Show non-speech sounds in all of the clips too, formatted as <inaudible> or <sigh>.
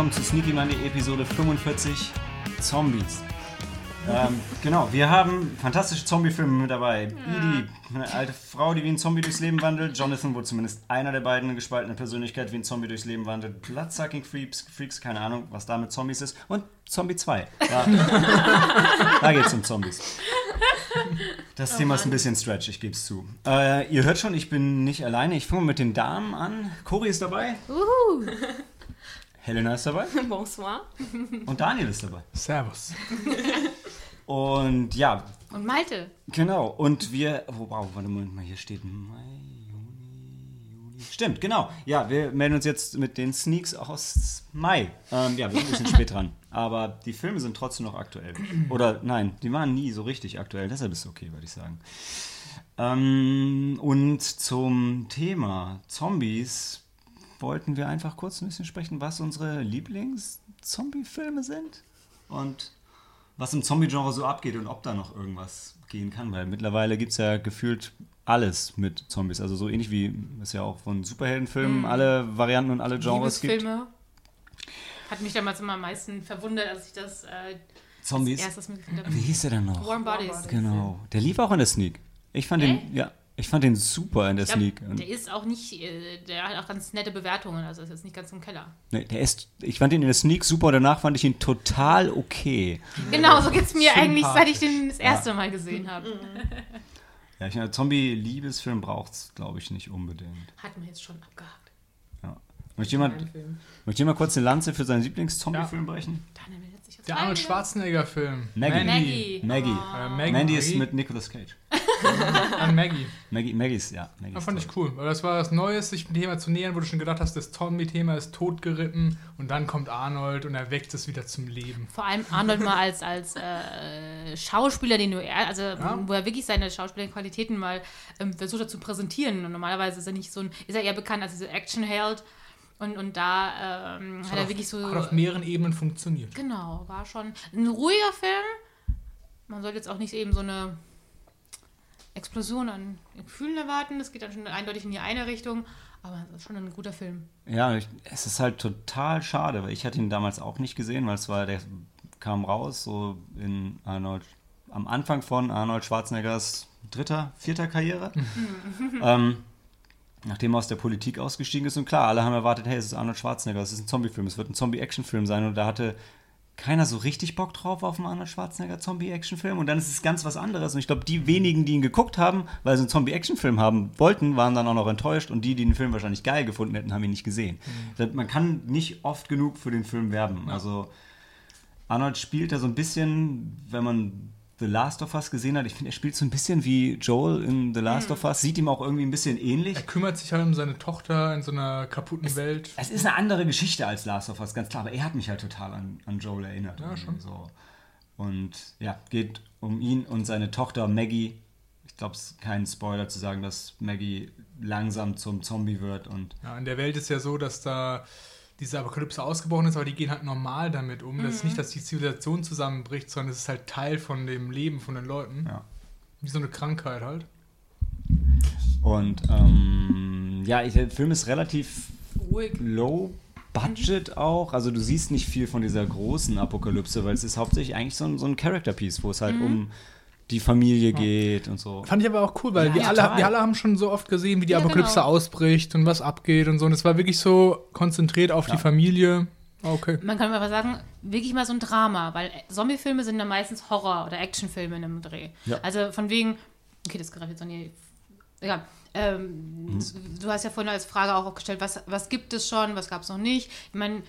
willkommen zu Sneaky Money Episode 45 Zombies. Ähm, genau, wir haben fantastische Zombie-Filme mit dabei. Edie, eine alte Frau, die wie ein Zombie durchs Leben wandelt. Jonathan, wo zumindest einer der beiden eine gespaltene Persönlichkeit wie ein Zombie durchs Leben wandelt. Bloodsucking Freaks, Freaks, keine Ahnung, was da mit Zombies ist. Und Zombie 2. Da, <laughs> da geht es um Zombies. Das Thema ist ein bisschen stretch, ich gebe es zu. Äh, ihr hört schon, ich bin nicht alleine. Ich fange mit den Damen an. Cori ist dabei. Uhu. Helena ist dabei. <laughs> Bonsoir. Und Daniel ist dabei. Servus. <laughs> Und ja, Und Malte. genau. Und wir. Oh, wow, warte mal, hier steht Mai, Juni, Juli. Stimmt, genau. Ja, wir melden uns jetzt mit den Sneaks aus Mai. Ähm, ja, wir sind ein bisschen <laughs> spät dran. Aber die Filme sind trotzdem noch aktuell. Oder nein, die waren nie so richtig aktuell. Deshalb ist es okay, würde ich sagen. Ähm, und zum Thema Zombies wollten wir einfach kurz ein bisschen sprechen, was unsere Lieblings-Zombie-Filme sind. Und was im Zombie-Genre so abgeht und ob da noch irgendwas gehen kann, weil mittlerweile gibt es ja gefühlt alles mit Zombies. Also so ähnlich wie es ja auch von Superheldenfilmen alle Varianten und alle Genres gibt. Hat mich damals immer am meisten verwundert, als ich das äh, Zombies. als erstes mitgekriegt habe. Wie hieß der denn noch? Warm Bodies. Genau. Der lief auch in der Sneak. Ich fand Äh? den, ja, ich fand den super in der Ich glaub, Sneak. Der ist auch nicht, äh, der hat auch ganz nette Bewertungen, also ist jetzt nicht ganz im Keller. nee, der ist, ich fand ihn in der Sneak super und danach fand ich ihn total okay. Genau, so geht es mir eigentlich, seit ich den das erste Mal gesehen habe. Ja, ich meine, Zombie-Liebesfilm braucht es, glaube ich, nicht unbedingt. Hat man jetzt schon abgehakt. Ja. Möchte jemand, möchte jemand kurz eine Lanze für seinen Lieblings-Zombie-Film brechen? Daniel sich jetzt Der. Arnold Schwarzenegger-Film. Maggie. Maggie. Maggie. Äh, Maggie. Mandy ist mit Nicolas Cage. <laughs> An Maggie. Maggie, Maggie ist, ja. Maggie Das fand toll. ich cool, weil das war das Neues, sich dem Thema zu nähern, wo du schon gedacht hast, das Zombie-Thema ist totgeritten und dann kommt Arnold und er weckt es wieder zum Leben. Vor allem Arnold mal als, als äh, Schauspieler, den du er, also wo er wirklich seine schauspielerischen Qualitäten mal ähm, versucht hat zu präsentieren. Und normalerweise ist er nicht so ein, ist er eher bekannt als dieser Actionheld. Und, und da ähm, hat er auf- wirklich so. Hat auf mehreren Ebenen funktioniert. Genau, war schon ein ruhiger Film. Man sollte jetzt auch nicht eben so eine Explosion an Gefühlen erwarten. Das geht dann schon eindeutig in die eine Richtung. Aber es ist schon ein guter Film. Ja, ich, es ist halt total schade, weil ich hatte ihn damals auch nicht gesehen, weil es war, der kam raus, so in Arnold, am Anfang von Arnold Schwarzeneggers dritter, vierter Karriere. <laughs> ähm, nachdem er aus der Politik ausgestiegen ist. Und klar, alle haben erwartet, hey, es ist Arnold Schwarzenegger, es ist ein Zombie-Film, es wird ein Zombie-Action-Film sein. Und da hatte keiner so richtig Bock drauf auf einen Arnold Schwarzenegger Zombie-Action-Film. Und dann ist es ganz was anderes. Und ich glaube, die wenigen, die ihn geguckt haben, weil sie einen Zombie-Action-Film haben wollten, waren dann auch noch enttäuscht. Und die, die den Film wahrscheinlich geil gefunden hätten, haben ihn nicht gesehen. Das- Man kann nicht oft genug für den Film werben. Also Arnold spielt da so ein bisschen, wenn man The Last of Us gesehen hat, ich finde, er spielt so ein bisschen wie Joel in The Last of Us, sieht ihm auch irgendwie ein bisschen ähnlich. Er kümmert sich halt um seine Tochter in so einer kaputten Welt. Es ist eine andere Geschichte als Last of Us, ganz klar, aber er hat mich halt total an, an Joel erinnert. Ja, schon. So. Und ja, geht um ihn und seine Tochter Maggie. Ich glaube, es ist kein Spoiler zu sagen, dass Maggie langsam zum Zombie wird und Ja, in der Welt ist ja so, dass da diese Apokalypse ausgebrochen ist, aber die gehen halt normal damit um. Das ist nicht, dass die Zivilisation zusammenbricht, sondern es ist halt Teil von dem Leben von den Leuten. ja. Wie so eine Krankheit halt. Und ähm, ja, ich, der Film ist relativ Ruhig. low budget auch. Also du siehst nicht viel von dieser großen Apokalypse, weil es ist hauptsächlich eigentlich so ein, so ein Character-Piece, wo es halt um die Familie geht und so. Fand ich aber auch cool, weil Ja, wir, alle, wir alle haben schon so oft gesehen, wie die Ja, Apokalypse genau. ausbricht und was abgeht und so. Und es war wirklich so konzentriert auf Ja. die Familie. Okay. Man kann aber sagen, wirklich mal so ein Drama, weil Zombiefilme sind dann meistens Horror- oder Actionfilme in einem Dreh. Ja. Also von wegen, okay, das greift jetzt noch nie. Egal. Ähm, Du hast ja vorhin als Frage auch gestellt, was, was gibt es schon, was gab es noch nicht. Ich meine,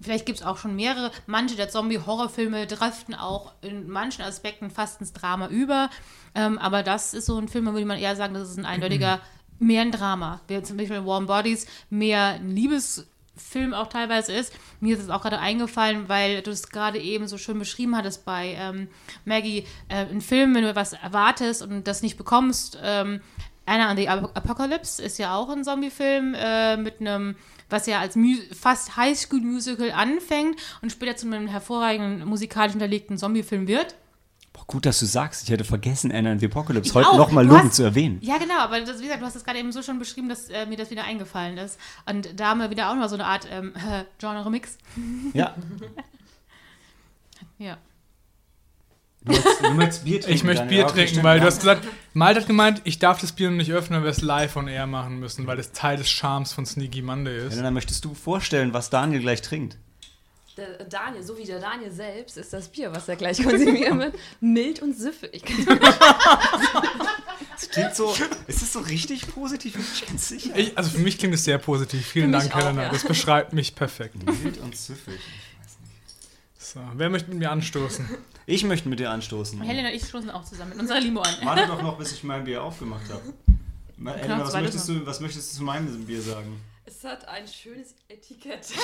vielleicht gibt es auch schon mehrere. Manche der Zombie-Horrorfilme driften auch in manchen Aspekten fast ins Drama über. Ähm, aber das ist so ein Film, da würde man eher sagen, das ist ein eindeutiger, mehr ein Drama. Während zum Beispiel Warm Bodies mehr ein Liebesfilm auch teilweise ist. Mir ist es auch gerade eingefallen, weil du es gerade eben so schön beschrieben hattest bei ähm, Maggie. Äh, ein Film, wenn du was erwartest und das nicht bekommst, ähm, Anna and the Ap- Apocalypse ist ja auch ein Zombie-Film äh, mit einem, was ja als Mu fast Highschool-Musical anfängt und später zu einem hervorragenden musikalisch hinterlegten Zombie-Film wird. Boah, gut, dass du sagst, ich hätte vergessen, Anna and the Apocalypse Ich heute nochmal lobend zu erwähnen. Ja, genau, aber das, wie gesagt, du hast es gerade eben so schon beschrieben, dass äh, mir das wieder eingefallen ist. Und da haben wir wieder auch noch so eine Art ähm, <laughs> Genre-Mix. Ja. <laughs> Ja. Du möchtest, Bier trinken. Ich möchte. Bier Okay, trinken, weil ja. du hast gesagt, Malte hat gemeint, ich darf das Bier noch nicht öffnen, weil wir es live on air machen müssen, weil das Teil des Charmes von Sneaky Monday ist. Ja, dann möchtest du vorstellen, was Daniel gleich trinkt. Der Daniel, so wie der Daniel selbst, ist das Bier, was er gleich konsumieren wird, mild und süffig. Das klingt so. Ist das so richtig positiv? Bin ich ganz sicher. Ich, also für mich klingt es sehr positiv. Vielen Dank, auch, Helena. ja. Das beschreibt mich perfekt. Wild und süffig. So, wer möchte mit mir anstoßen? Ich möchte mit dir anstoßen. Helena und ich stoßen auch zusammen mit unserer Limo an. Warte doch noch, bis ich mein Bier aufgemacht habe. Elena, was zweites möchtest, du, was möchtest du zu meinem Bier sagen? Es hat ein schönes Etikett. <laughs>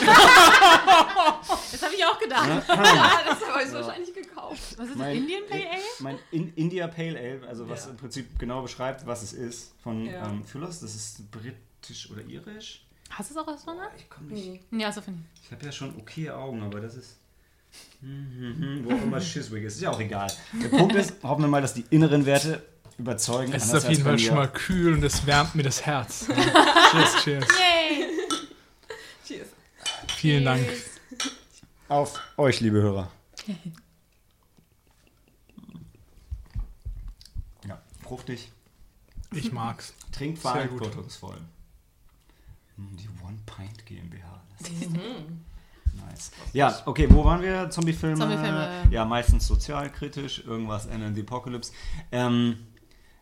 Das habe ich auch gedacht. ja, <laughs> das habe ich wahrscheinlich gekauft. Was ist das? Mein- Indian Pale Ale? Mein In India Pale Ale, also was Ja. im Prinzip genau beschreibt, was es ist, von Ja. ähm, Füllos. Das ist britisch oder irisch. Hast du es auch aus Sonne? Ich komme nicht. Ja, so finde ich. Ich habe ja schon okay Augen, aber das ist. Mhm, Wo auch immer Chiswick ist. Ist ja auch egal. Der Punkt ist, hoffen wir mal, dass die inneren Werte überzeugen. Es ist auf jeden Fall schon mal kühl und es wärmt mir das Herz. <laughs> cheers, cheers. Yay! Cheers. Vielen Dank. Auf euch, liebe Hörer. Ja, fruchtig. Ich mag's. Trinkt verantwortungsvoll. Hm, Die One Pint GmbH. Das ist Mhm. Nice. Ja, okay, wo waren wir? Zombiefilme? Zombiefilme. Ja, meistens sozialkritisch, irgendwas End in the Apocalypse. Ähm,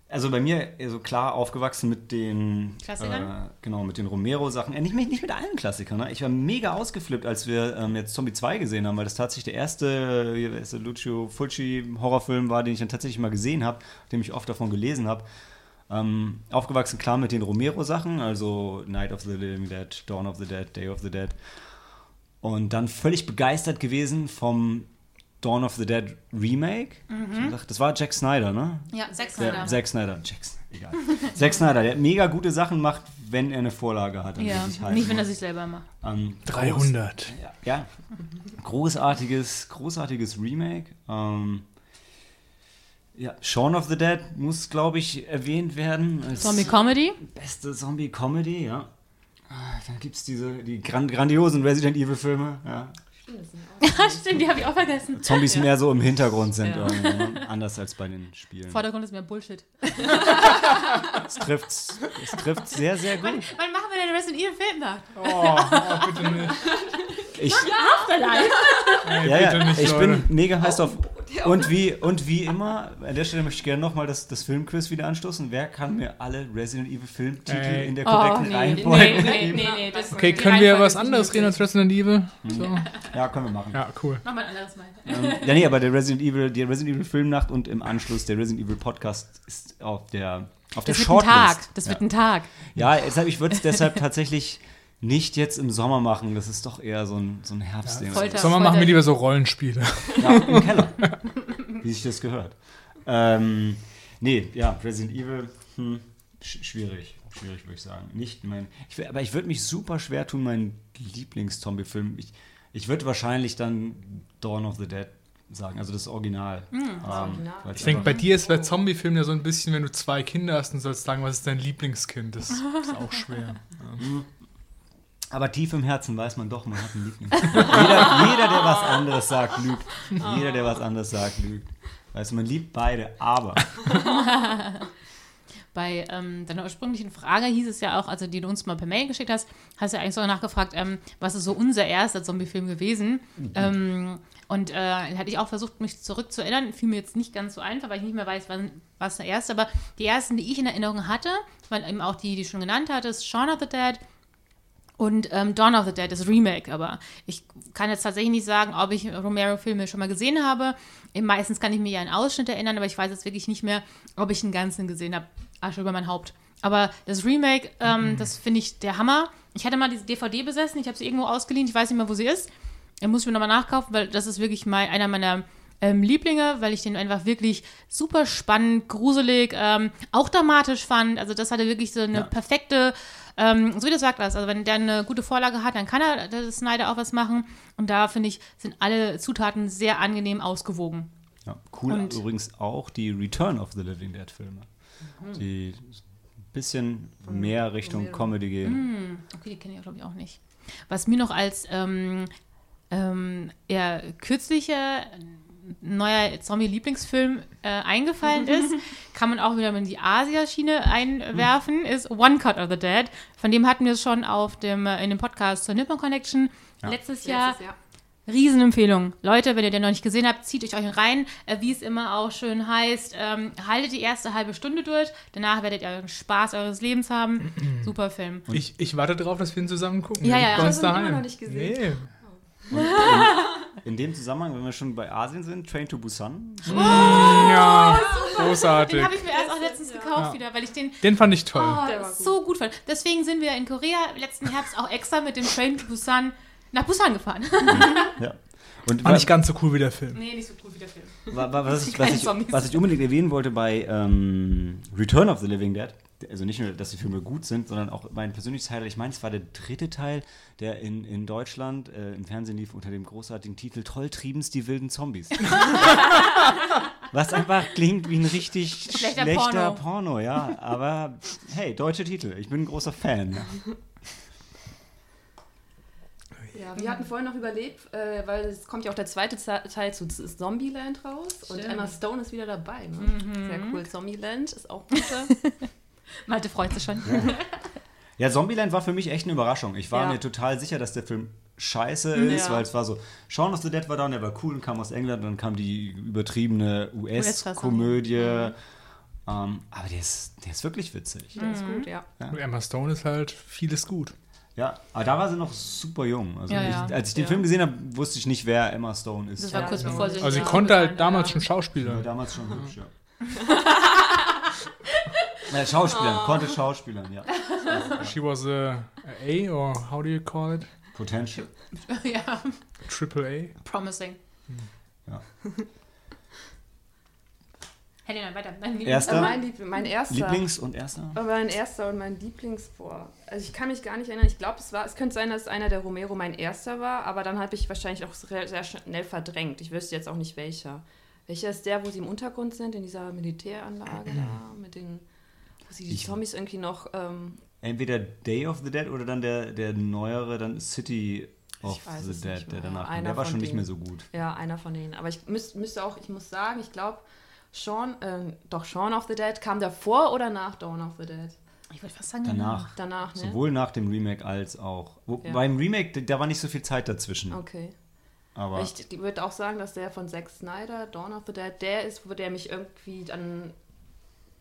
also bei mir so klar aufgewachsen mit den Klassikern? Äh, genau, mit den Romero-Sachen. Äh, nicht, mit- nicht mit allen Klassikern. Ne? Ich war mega ausgeflippt, als wir ähm, jetzt Zombie 2 gesehen haben, weil das tatsächlich der erste, der, Lucio Fulci Horrorfilm war, den ich dann tatsächlich mal gesehen habe, dem ich oft davon gelesen habe. Ähm, aufgewachsen klar mit den Romero-Sachen, also Night of the Living Dead, Dawn of the Dead, Day of the Dead. Und dann völlig begeistert gewesen vom Dawn of the Dead Remake. Ich hab gedacht, Das war Jack Snyder, ne? Ja, Der, Snyder. Zack Snyder. Jack, egal. <laughs> Zack Snyder, der mega gute Sachen macht, wenn er eine Vorlage hat. Ja, nicht, wenn er sich selber macht. Ähm, 300. ja, ja. Großartiges, großartiges Remake. Ähm, ja, Shaun of the Dead muss, glaube ich, erwähnt werden. Zombie Comedy. Beste Zombie-Comedy, ja. Ah, Dann gibt es diese, die gran grandiosen Resident Evil-Filme. Ja. Stimmt, die habe ich auch vergessen. Zombies mehr so im Hintergrund sind, Ja. irgendwie, ne? anders als bei den Spielen. Vordergrund ist mehr Bullshit. Es trifft, es trifft sehr, sehr gut. Wann, wann machen wir denn Resident Evil Film nach? Oh, oh, bitte nicht. Ich, Afterlife. Ja, bitte ja, nicht, ich Leute. bin mega heiß auf. Der Und wie, und wie immer, an der Stelle möchte ich gerne nochmal das, das Filmquiz wieder anstoßen. Wer kann mir alle Resident Evil Filmtitel Ey. in der Oh, korrekten nee, Reihenfolge nee, nee, geben? nee, nee. <laughs> Das Okay, können wir was anderes reden als Resident Evil? So. <laughs> Ja, können wir machen. Ja, cool. Mach mal ein anderes Mal. Ähm, ja, nee, aber der Resident Evil, die Resident Evil Filmnacht und im Anschluss der Resident Evil Podcast ist auf der, auf der Das wird ein Shortlist. Tag. Das ja. wird ein Tag. Ja, deshalb, ich würde es deshalb tatsächlich nicht jetzt im Sommer machen. Das ist doch eher so ein, so ein Herbstding. Folter. Sommer machen wir lieber so Rollenspiele. Ja, im Keller. <laughs> Wie sich das gehört. Ähm, nee, ja, Resident Evil, hm, sch schwierig. Schwierig, würde ich sagen. Nicht mein. Ich, aber ich würde mich super schwer tun, meinen Lieblings-Zombie-Film. Ich, ich würde wahrscheinlich dann Dawn of the Dead sagen, also das Original. Ähm, Original. Ich denke, bei dir ist der Zombie-Film ja so ein bisschen, wenn du zwei Kinder hast und sollst sagen, was ist dein Lieblingskind? Das ist <laughs> auch schwer. Ja. Aber tief im Herzen weiß man doch, man hat einen Liebling. jeder, jeder, der was anderes sagt, lügt. Jeder, der was anderes sagt, lügt. Weißt du, man liebt beide, aber. <laughs> Bei ähm, deiner ursprünglichen Frage hieß es ja auch, also die du uns mal per Mail geschickt hast, hast du ja eigentlich so nachgefragt, ähm, was ist so unser erster Zombie-Film gewesen? Ähm, und äh, hatte ich auch versucht, mich zurückzuerinnern. Fiel mir jetzt nicht ganz so einfach, weil ich nicht mehr weiß, wann was der erste. Aber die ersten, die ich in Erinnerung hatte, weil eben auch die, die schon genannt hatte, ist Shaun of the Dead und ähm, Dawn of the Dead, das Remake. Aber ich kann jetzt tatsächlich nicht sagen, ob ich Romero-Filme schon mal gesehen habe. Meistens kann ich mir ja einen Ausschnitt erinnern, aber ich weiß jetzt wirklich nicht mehr, ob ich einen ganzen gesehen habe. Asche über mein Haupt. Aber das Remake, ähm, das finde ich der Hammer. Ich hatte mal diese DVD besessen, ich habe sie irgendwo ausgeliehen, ich weiß nicht mehr, wo sie ist. Den muss ich mir nochmal nachkaufen, weil das ist wirklich mal einer meiner ähm, Lieblinge, weil ich den einfach wirklich super spannend, gruselig, ähm, auch dramatisch fand. Also das hatte wirklich so eine Ja. perfekte, ähm, so wie du sagst, also wenn der eine gute Vorlage hat, dann kann er der Snyder auch was machen. Und da finde ich, sind alle Zutaten sehr angenehm ausgewogen. Ja, cool Und- übrigens auch die Return of the Living Dead Filme, die ein bisschen mehr Richtung. Comedy gehen. Okay, die kenne ich glaube ich auch nicht. Was mir noch als ähm, ähm, eher kürzlicher neuer Zombie-Lieblingsfilm äh, eingefallen ist, <laughs> kann man auch wieder in die Asia-Schiene einwerfen, ist One Cut of the Dead. Von dem hatten wir es schon auf dem, äh, in dem Podcast zur Nippon Connection letztes Jahr. Letztes Jahr. Riesenempfehlung. Leute, wenn ihr den noch nicht gesehen habt, zieht euch euch rein. Äh, wie es immer auch schön heißt, ähm, haltet die erste halbe Stunde durch. Danach werdet ihr den Spaß eures Lebens haben. <clears throat> Super Film. Ich, ich warte darauf, dass wir ihn zusammen gucken. Ja, ja, ja. Hast du ihn daheim. immer noch nicht gesehen? Nee. <laughs> In dem Zusammenhang, wenn wir schon bei Asien sind, Train to Busan. Ja, Den großartig. habe ich mir erst auch letztens gekauft Ja. wieder, weil ich den Den fand ich toll. oh, so gut fand. Deswegen sind wir in Korea letzten Herbst auch extra mit dem Train to Busan nach Busan gefahren. Ja. Und War nicht ganz so cool wie der Film. nee, nicht so cool wie der Film. Wa- wa- Was <laughs> ich, was, ich, was ich unbedingt erwähnen wollte bei ähm, Return of the Living Dead, also nicht nur, dass die Filme gut sind, sondern auch mein persönliches Highlight, ich meine, es war der dritte Teil, der in, in Deutschland äh, im Fernsehen lief unter dem großartigen Titel Toll trieben's die wilden Zombies. <laughs> Was einfach klingt wie ein richtig Schlechter schlechter, Porno. Porno. ja. Aber hey, deutsche Titel, ich bin ein großer Fan. Ja, wir hatten vorhin noch überlegt, äh, weil es kommt ja auch der zweite Teil zu Zombieland raus und Stimmt. Emma Stone ist wieder dabei. Ne? Mhm. Sehr cool. Zombieland ist auch <laughs> guter. Malte freut sich schon. Ja, Zombieland war für mich echt eine Überraschung. Ich war Ja. mir total sicher, dass der Film scheiße ist, Ja. weil es war so, Shaun of the Dead war da und der war cool und kam aus England und dann kam die übertriebene US-Komödie. Mhm. Ähm, aber der ist, der ist wirklich witzig. Der ist gut, ja. Und Emma Stone ist halt vieles gut. Ja, aber da war sie noch super jung. Also Ja, ich, ja. als ich den Ja. Film gesehen habe, wusste ich nicht, wer Emma Stone ist. Das war Ja, kurz genau. bevor sie Also sie ja, konnte halt ja. damals schon Schauspieler. damals schon hübsch, ja. <laughs> ja Schauspielern, Oh. konnte Schauspielern, ja. She was a, a A or how do you call it? Potential. <laughs> ja, Triple A? promising. Ja. <laughs> Helena, weiter. Dein Erster? Äh, mein, Lieb mein erster. Lieblings- und erster? Aber mein erster und mein Lieblings, boah. Also ich kann mich gar nicht erinnern. Ich glaube, es war, es könnte sein, dass einer der Romero mein erster war, aber dann habe ich wahrscheinlich auch sehr, sehr schnell verdrängt. Ich wüsste jetzt auch nicht welcher. Welcher ist der, wo sie im Untergrund sind, in dieser Militäranlage <clears throat> da, mit den, wo sie die Ich- Zombies irgendwie noch, ähm, Entweder Day of the Dead oder dann der, der neuere, dann City of Ich weiß the es Dead, nicht der danach kam. Einer Der war schon nicht denen. mehr so gut. ja, einer von denen. Aber ich müß, müsste auch, ich muss sagen, ich glaube, Shaun, ähm, doch Shaun of the Dead kam davor oder nach Dawn of the Dead? Ich wollte fast sagen, Danach. Danach, ne? Sowohl nach dem Remake als auch. Wo, Ja. Beim Remake, da war nicht so viel Zeit dazwischen. Okay. Aber Ich würde auch sagen, dass der von Zack Snyder, Dawn of the Dead, der ist, wo der mich irgendwie dann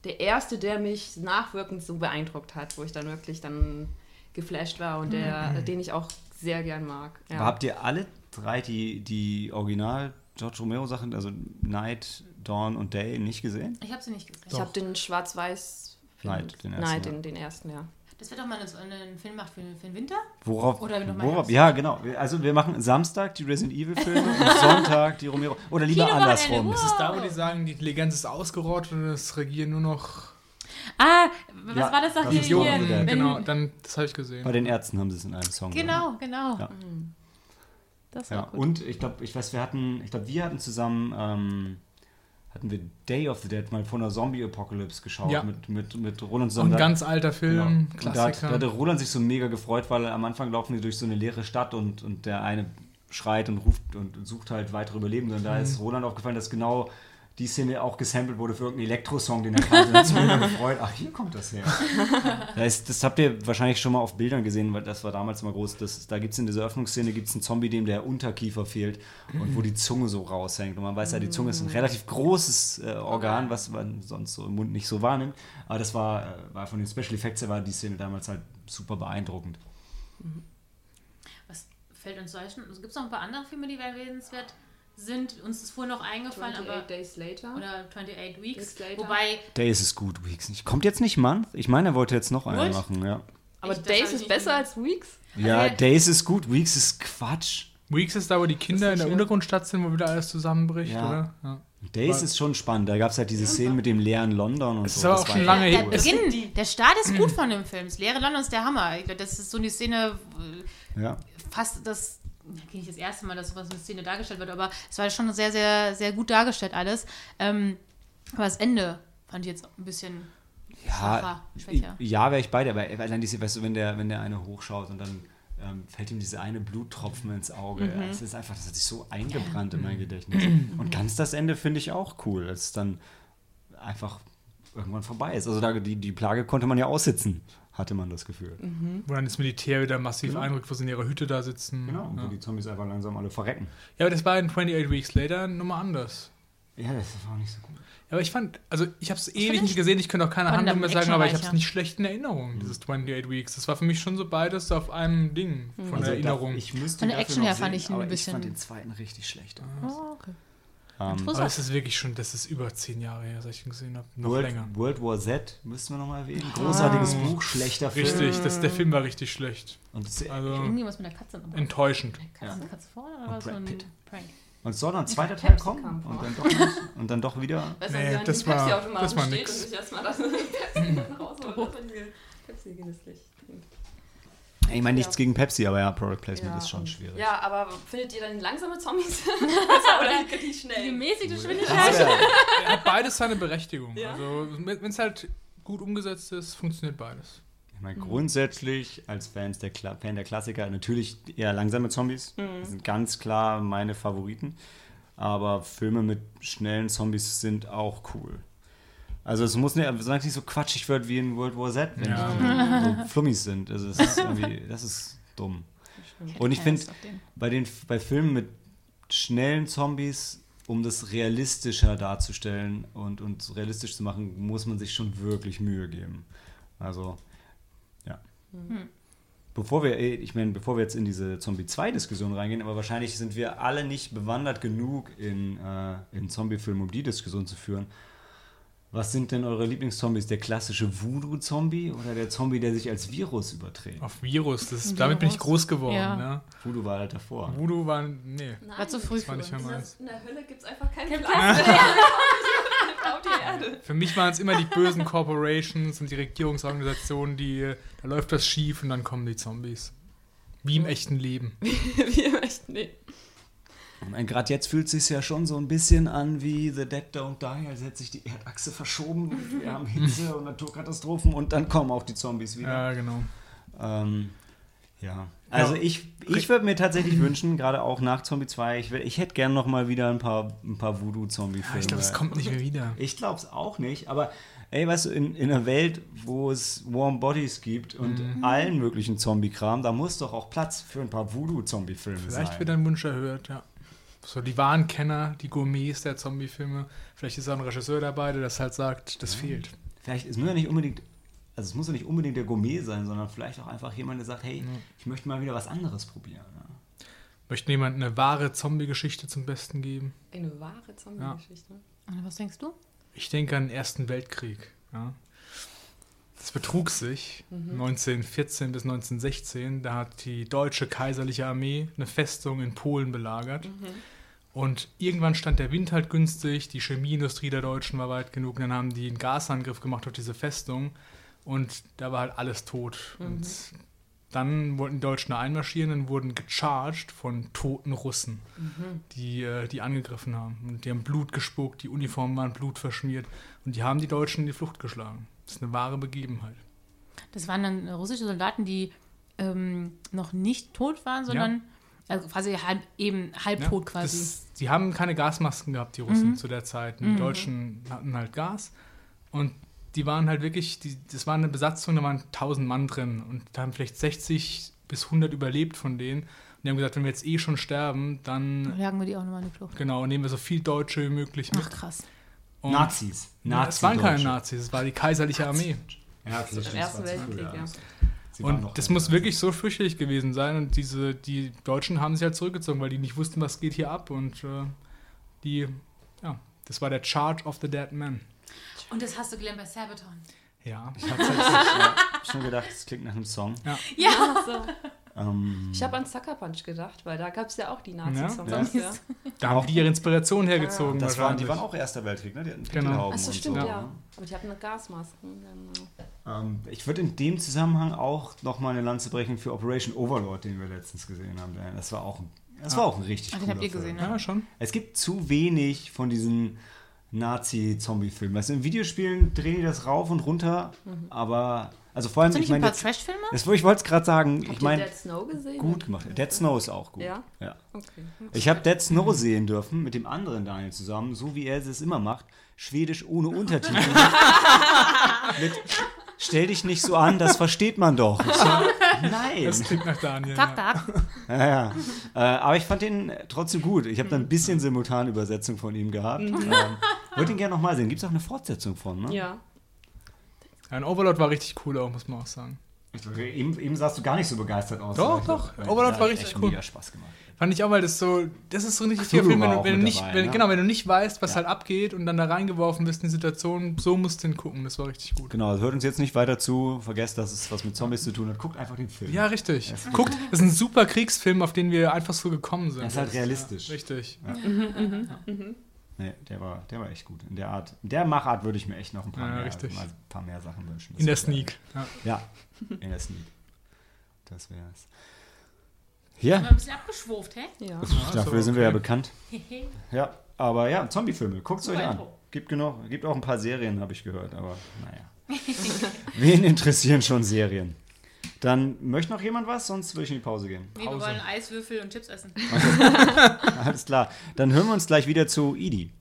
der erste, der mich nachwirkend so beeindruckt hat, wo ich dann wirklich dann geflasht war und der, den ich auch sehr gern mag. Ja. aber habt ihr alle drei die, die Original George Romero Sachen, also Night, Dawn und Day, nicht gesehen? Ich habe sie nicht gesehen. ich habe den schwarz-weiß Night, den ersten, Nein, ja. den, den ersten, ja. Das wird doch mal ein, ein Film gemacht für, für den Winter. Worauf? Oder noch mal worauf ja, genau. Also wir machen Samstag die Resident Evil Filme und <laughs> Sonntag die Romero. Oder lieber Kinowochenende, andersrum. wow. Das ist da, wo die sagen, die Intelligenz ist ausgerottet und es regieren nur noch Ah, was Ja, war das doch das hier? ist hier wenn, Genau, dann, das habe ich gesehen. Bei den Ärzten haben sie es in einem Song. Genau, genau. Ja. Das war Ja, gut. und ich glaube, ich weiß, wir hatten, ich glaube, wir hatten zusammen, ähm, hatten wir Day of the Dead mal von der Zombie-Apocalypse geschaut Ja. mit, mit, mit Roland Ein zusammen. ganz alter Film, Genau. Und da, Klassiker. da hatte Roland sich so mega gefreut, weil am Anfang laufen die durch so eine leere Stadt und, und der eine schreit und ruft und sucht halt weitere Überlebende. Und da Mhm. ist Roland aufgefallen, dass genau die Szene auch gesampelt wurde für irgendeinen Elektrosong, den er kannte. Hat gefreut. Ach, hier kommt das her. <laughs> Da ist, das habt ihr wahrscheinlich schon mal auf Bildern gesehen, weil das war damals mal groß. Das, da gibt es in dieser Öffnungsszene gibt's einen Zombie, dem der Unterkiefer fehlt und wo die Zunge so raushängt. Und man weiß ja, die Zunge ist ein relativ großes äh, Organ, was man sonst so im Mund nicht so wahrnimmt. Aber das war, äh, war von den Special Effects her war die Szene damals halt super beeindruckend. Was fällt uns so ein? Gibt es noch ein paar andere Filme, die erwähnenswert sind? Uns ist vorhin noch eingefallen, 28 aber. Days Later. Oder 28 Weeks. Later. Wobei, Days is gut, Weeks nicht. Kommt jetzt nicht Month? Ich meine, er wollte jetzt noch einen What? machen, ja. Aber Ich- das Days ist besser gesehen. als Weeks? Ja, Also, Days ist gut, Weeks ist Quatsch. Weeks ist da, wo die Kinder in der. Untergrundstadt sind, wo wieder alles zusammenbricht, Ja. oder? Ja. Days War- ist schon spannend. Da gab es halt diese Szenen mit dem leeren London und Es so. ist aber Das auch war schon echt lange der her. cool. Beginn, der Start ist <clears throat> gut von dem Film. Das leere London ist der Hammer. Ich glaube, das ist so die Szene, Ja. fast das nicht das erste Mal, dass sowas in der Szene dargestellt wird, aber es war schon sehr, sehr, sehr gut dargestellt alles. Ähm, aber das Ende fand ich jetzt ein bisschen Ja, schwächer. ja wäre ich bei dir, aber allein diese, weißt du, wenn der, wenn der eine hochschaut und dann ähm, fällt ihm diese eine Bluttropfen ins Auge. Mhm. Das ist einfach, das hat sich so eingebrannt in mein Gedächtnis. Und ganz das Ende finde ich auch cool, dass es dann einfach irgendwann vorbei ist. Also da, die, die Plage konnte man ja aussitzen, hatte man das Gefühl. Wo dann das Militär wieder massiv Genau. einrückt, wo sie in ihrer Hütte da sitzen. Genau, wo Ja. die Zombies einfach langsam alle verrecken. ja, aber das war in 28 Weeks Later nochmal anders. Ja, das war auch nicht so gut. Ja, aber ich fand, also ich habe es ewig nicht gesehen, ich könnte auch keine Handlung mehr sagen, aber ich habe es nicht schlecht in Erinnerung, dieses 28 Weeks. Das war für mich schon so beides so auf einem Ding von Also der Erinnerung. Da, ich müsste Von der Action her fand sehen, ich ihn ein bisschen- Ich fand den zweiten richtig schlecht. Oh, okay. Ähm, aber es ist wirklich schon, das ist über zehn Jahre her, seit ich ihn gesehen habe. Noch World, länger. World War Z müssten wir nochmal erwähnen. Großartiges Buch, schlechter Film. Richtig, das, der Film war richtig schlecht. Und, es- Also Irgendwas mit der Katze. Aber enttäuschend. Katze, Katze vorne oder Und war so ein. Prank? und es soll noch ein zweiter Teil Pepsi kommen und dann doch nicht. Und dann doch wieder. Weißt du, Nee, man das war- das war nix. Und sich erstmal <laughs> das Pepsi dann rausholt, diese Pepsi genüsslich. Ich meine nichts Ja. gegen Pepsi, aber ja, Product Placement Ja. ist schon schwierig. Ja, aber findet ihr dann langsame Zombies <laughs> <laughs> oder die, die schnell? Gemäßigte Das Geschwindigkeit. Er hat beides seine Berechtigung. Ja. Also wenn es halt gut umgesetzt ist, funktioniert beides. Ich meine, grundsätzlich als Fans der Kla Fan der Klassiker natürlich eher langsame Zombies. Das sind ganz klar meine Favoriten. Aber Filme mit schnellen Zombies sind auch cool. Also es muss nicht, solange es nicht so quatschig wird wie in World War Z, wenn Ja. die so <laughs> Flummis sind. Also es ist irgendwie, das ist dumm. Und ich finde, bei, den, bei Filmen mit schnellen Zombies, um das realistischer darzustellen und, und realistisch zu machen, muss man sich schon wirklich Mühe geben. Also, ja. Bevor wir, eh, ich meine, bevor wir jetzt in diese Zombie-2-Diskussion reingehen, aber wahrscheinlich sind wir alle nicht bewandert genug in, äh, in Zombie-Filmen, um die Diskussion zu führen. Was sind denn eure Lieblingszombies? Der klassische Voodoo-Zombie oder der Zombie, der sich als Virus überträgt? Auf Virus, das ist, Virus. damit bin ich groß geworden. Ja. Ne? Voodoo war halt davor. Voodoo war, nee, War zu früh das war für nicht mehr In der, meins. in der Hölle gibt es einfach keinen Kein Platz mehr. <laughs> Für mich waren es immer die bösen Corporations und die Regierungsorganisationen, die, da läuft das schief und dann kommen die Zombies. Wie im echten Leben. <laughs> Wie im echten Leben. Ich meine, gerade jetzt fühlt es sich ja schon so ein bisschen an wie The Dead Don't Die, als hätte sich die Erdachse verschoben. und Wir haben Hitze und Naturkatastrophen und dann kommen auch die Zombies wieder. Ja, genau. Ähm, ja. Also ich, ich würde mir tatsächlich wünschen, gerade auch nach Zombie 2, ich, ich hätte gern noch mal wieder ein paar, ein paar Voodoo-Zombie-Filme. Ja, ich glaube, es kommt nicht mehr wieder. Ich glaube es auch nicht, aber ey, weißt du, in, in einer Welt, wo es Warm Bodies gibt und Mhm. allen möglichen Zombie-Kram, da muss doch auch Platz für ein paar Voodoo-Zombie-Filme sein. Vielleicht wird dein Wunsch erhöht, ja. So die wahren Kenner, die Gourmets der Zombie-Filme. Vielleicht ist auch ein Regisseur dabei, der das halt sagt, das fehlt. Vielleicht, es muss ja nicht unbedingt, also es muss ja nicht unbedingt der Gourmet sein, sondern vielleicht auch einfach jemand, der sagt, hey, ich möchte mal wieder was anderes probieren. Ja. Möchte jemand eine wahre Zombie-Geschichte zum Besten geben? Eine wahre Zombie-Geschichte. Und was denkst du? Ich denke an den Ersten Weltkrieg. Ja. Das betrug sich 1914 bis 1916. Da hat die deutsche kaiserliche Armee eine Festung in Polen belagert. Und irgendwann stand der Wind halt günstig, die Chemieindustrie der Deutschen war weit genug. Und dann haben die einen Gasangriff gemacht auf diese Festung. Und da war halt alles tot. Und dann wollten die Deutschen da einmarschieren und wurden gecharged von toten Russen, die, äh, die angegriffen haben. Und die haben Blut gespuckt, die Uniformen waren blutverschmiert. Und die haben die Deutschen in die Flucht geschlagen. Das ist eine wahre Begebenheit. Das waren dann russische Soldaten, die ähm, noch nicht tot waren, sondern also quasi halb, eben halbtot Ja, quasi. Das, die haben keine Gasmasken gehabt, die Russen zu der Zeit. Die Deutschen hatten halt Gas. Und die waren halt wirklich, die, das war eine Besatzung, da waren 1000 Mann drin. Und da haben vielleicht 60 bis 100 überlebt von denen. Und die haben gesagt, wenn wir jetzt eh schon sterben, dann Jagen wir die auch nochmal in die Flucht. genau, nehmen wir so viel Deutsche wie möglich mit. Ach krass. Und Nazis. Ja, es waren keine. Nazis, es war die kaiserliche Armee. Ja, Ersten das war zu früh, Weltkrieg, ja. Sie Und das muss wirklich so fürchterlich gewesen sein. Und diese, die Deutschen haben sich halt zurückgezogen, weil die nicht wussten, was geht hier ab. Und äh, die, ja, das war der Charge of the Dead Man. Und das hast du gelernt bei Sabaton. Ja. Ich habe ja, schon gedacht, das klingt nach einem Song. Ja. So. Ähm, Ich habe an Sucker Punch gedacht, weil da gab es ja auch die Nazi-Songs. Ja. Ja. Da haben die ihre Inspiration hergezogen. das waren, die waren auch Erster Weltkrieg, ne? Die hatten Genau. Achso, stimmt, so, ja. ne? Aber die hatten Gasmasken. Genau. Ähm, ich würde in dem Zusammenhang auch noch mal eine Lanze brechen für Operation Overlord, den wir letztens gesehen haben. Das war auch ein, das war auch ein richtig Ah, den cooler habt ihr Film. gesehen, ne? Ja, schon. Es gibt zu wenig von diesen Nazi-Zombie-Filmen. Also in Videospielen drehen die das rauf und runter, aber also vor allem, Hast du ich meine, paar jetzt- Trash-Filme? das, ich wollte es gerade sagen, Habt ich meine, Dead Snow gesehen? gut gemacht. Dead Snow ist auch gut. Ja? ja. Okay. Ich habe Dead Snow sehen dürfen mit dem anderen Daniel zusammen, so wie er es immer macht. Schwedisch ohne Untertitel. <laughs> mit Stell dich nicht so an, das versteht man doch. So, Nein. Das klingt nach Daniel. Tak, tak. Ja, ja. Äh, aber ich fand den trotzdem gut. Ich habe da ein bisschen Simultanübersetzung von ihm gehabt. Ähm, Würde ihn gerne nochmal sehen. Gibt es auch eine Fortsetzung von, ne? Ja. Ein Overlord war richtig cool auch, muss man auch sagen. Eben, eben sahst du gar nicht so begeistert aus. Doch, doch. glaub, Overlord ja, war hat richtig cool. mega Spaß gemacht. Fand ich auch, weil das so, das ist so ein richtig Cthulhu Film, wenn du, wenn du nicht, dabei, wenn, ne? genau, wenn du nicht weißt, was Ja. halt abgeht und dann da reingeworfen bist in die Situation, so musst du den gucken, das war richtig gut. Genau, hört uns jetzt nicht weiter zu. Vergesst, dass es was mit Zombies zu tun hat. Guckt einfach den Film. Ja, richtig. Guckt, das ist ein super Kriegsfilm, auf den wir einfach so gekommen sind. Er ist halt realistisch. Ja, richtig. Nee, der war, der war echt gut. In der Art, in der Machart würde ich mir echt noch ein paar, Ja, mehr, mal ein paar mehr Sachen wünschen. Das In der Sneak. Ja. Ja, <laughs> in der Sneak. Das wär's. Wir haben Ja, ein bisschen abgeschwurft, hä? Ja. dafür so, sind wir ja okay. bekannt. <laughs> Ja, aber ja, Zombie-Filme, guckt's euch an. Gibt genug, gibt auch ein paar Serien, habe ich gehört, aber naja. <laughs> Wen interessieren schon Serien? Dann möchte noch jemand was, sonst würde ich in die Pause gehen. Nee, wir wollen Eiswürfel und Chips essen. Alles klar. Dann hören wir uns gleich wieder zu Idi.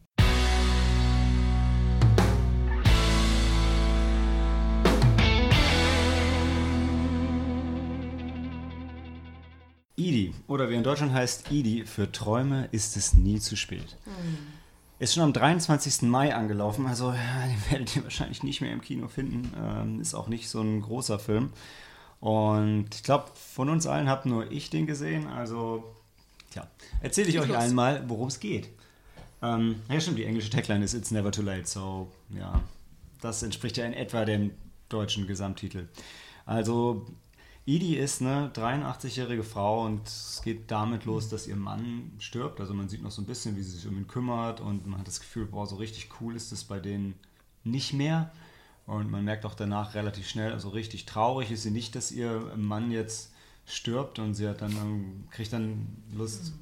Oder wie in Deutschland heißt Idi, für Träume ist es nie zu spät. Ist schon am 23. Mai angelaufen, also ja, <laughs> den werdet ihr wahrscheinlich nicht mehr im Kino finden. Ähm, ist auch nicht so ein großer Film. Und ich glaube, von uns allen habe nur ich den gesehen, also Tja, erzähle ich euch los. allen mal, worum es geht. Ähm, ja, stimmt, die englische Tagline ist It's never too late, so ja, das entspricht ja in etwa dem deutschen Gesamttitel. Also, Edie ist eine 83-jährige Frau und es geht damit los, dass ihr Mann stirbt. Also man sieht noch so ein bisschen, wie sie sich um ihn kümmert und man hat das Gefühl, boah, so richtig cool ist es bei denen nicht mehr. Und man merkt auch danach relativ schnell, also richtig traurig ist sie nicht, dass ihr Mann jetzt stirbt und sie hat dann, ähm, kriegt dann Lust,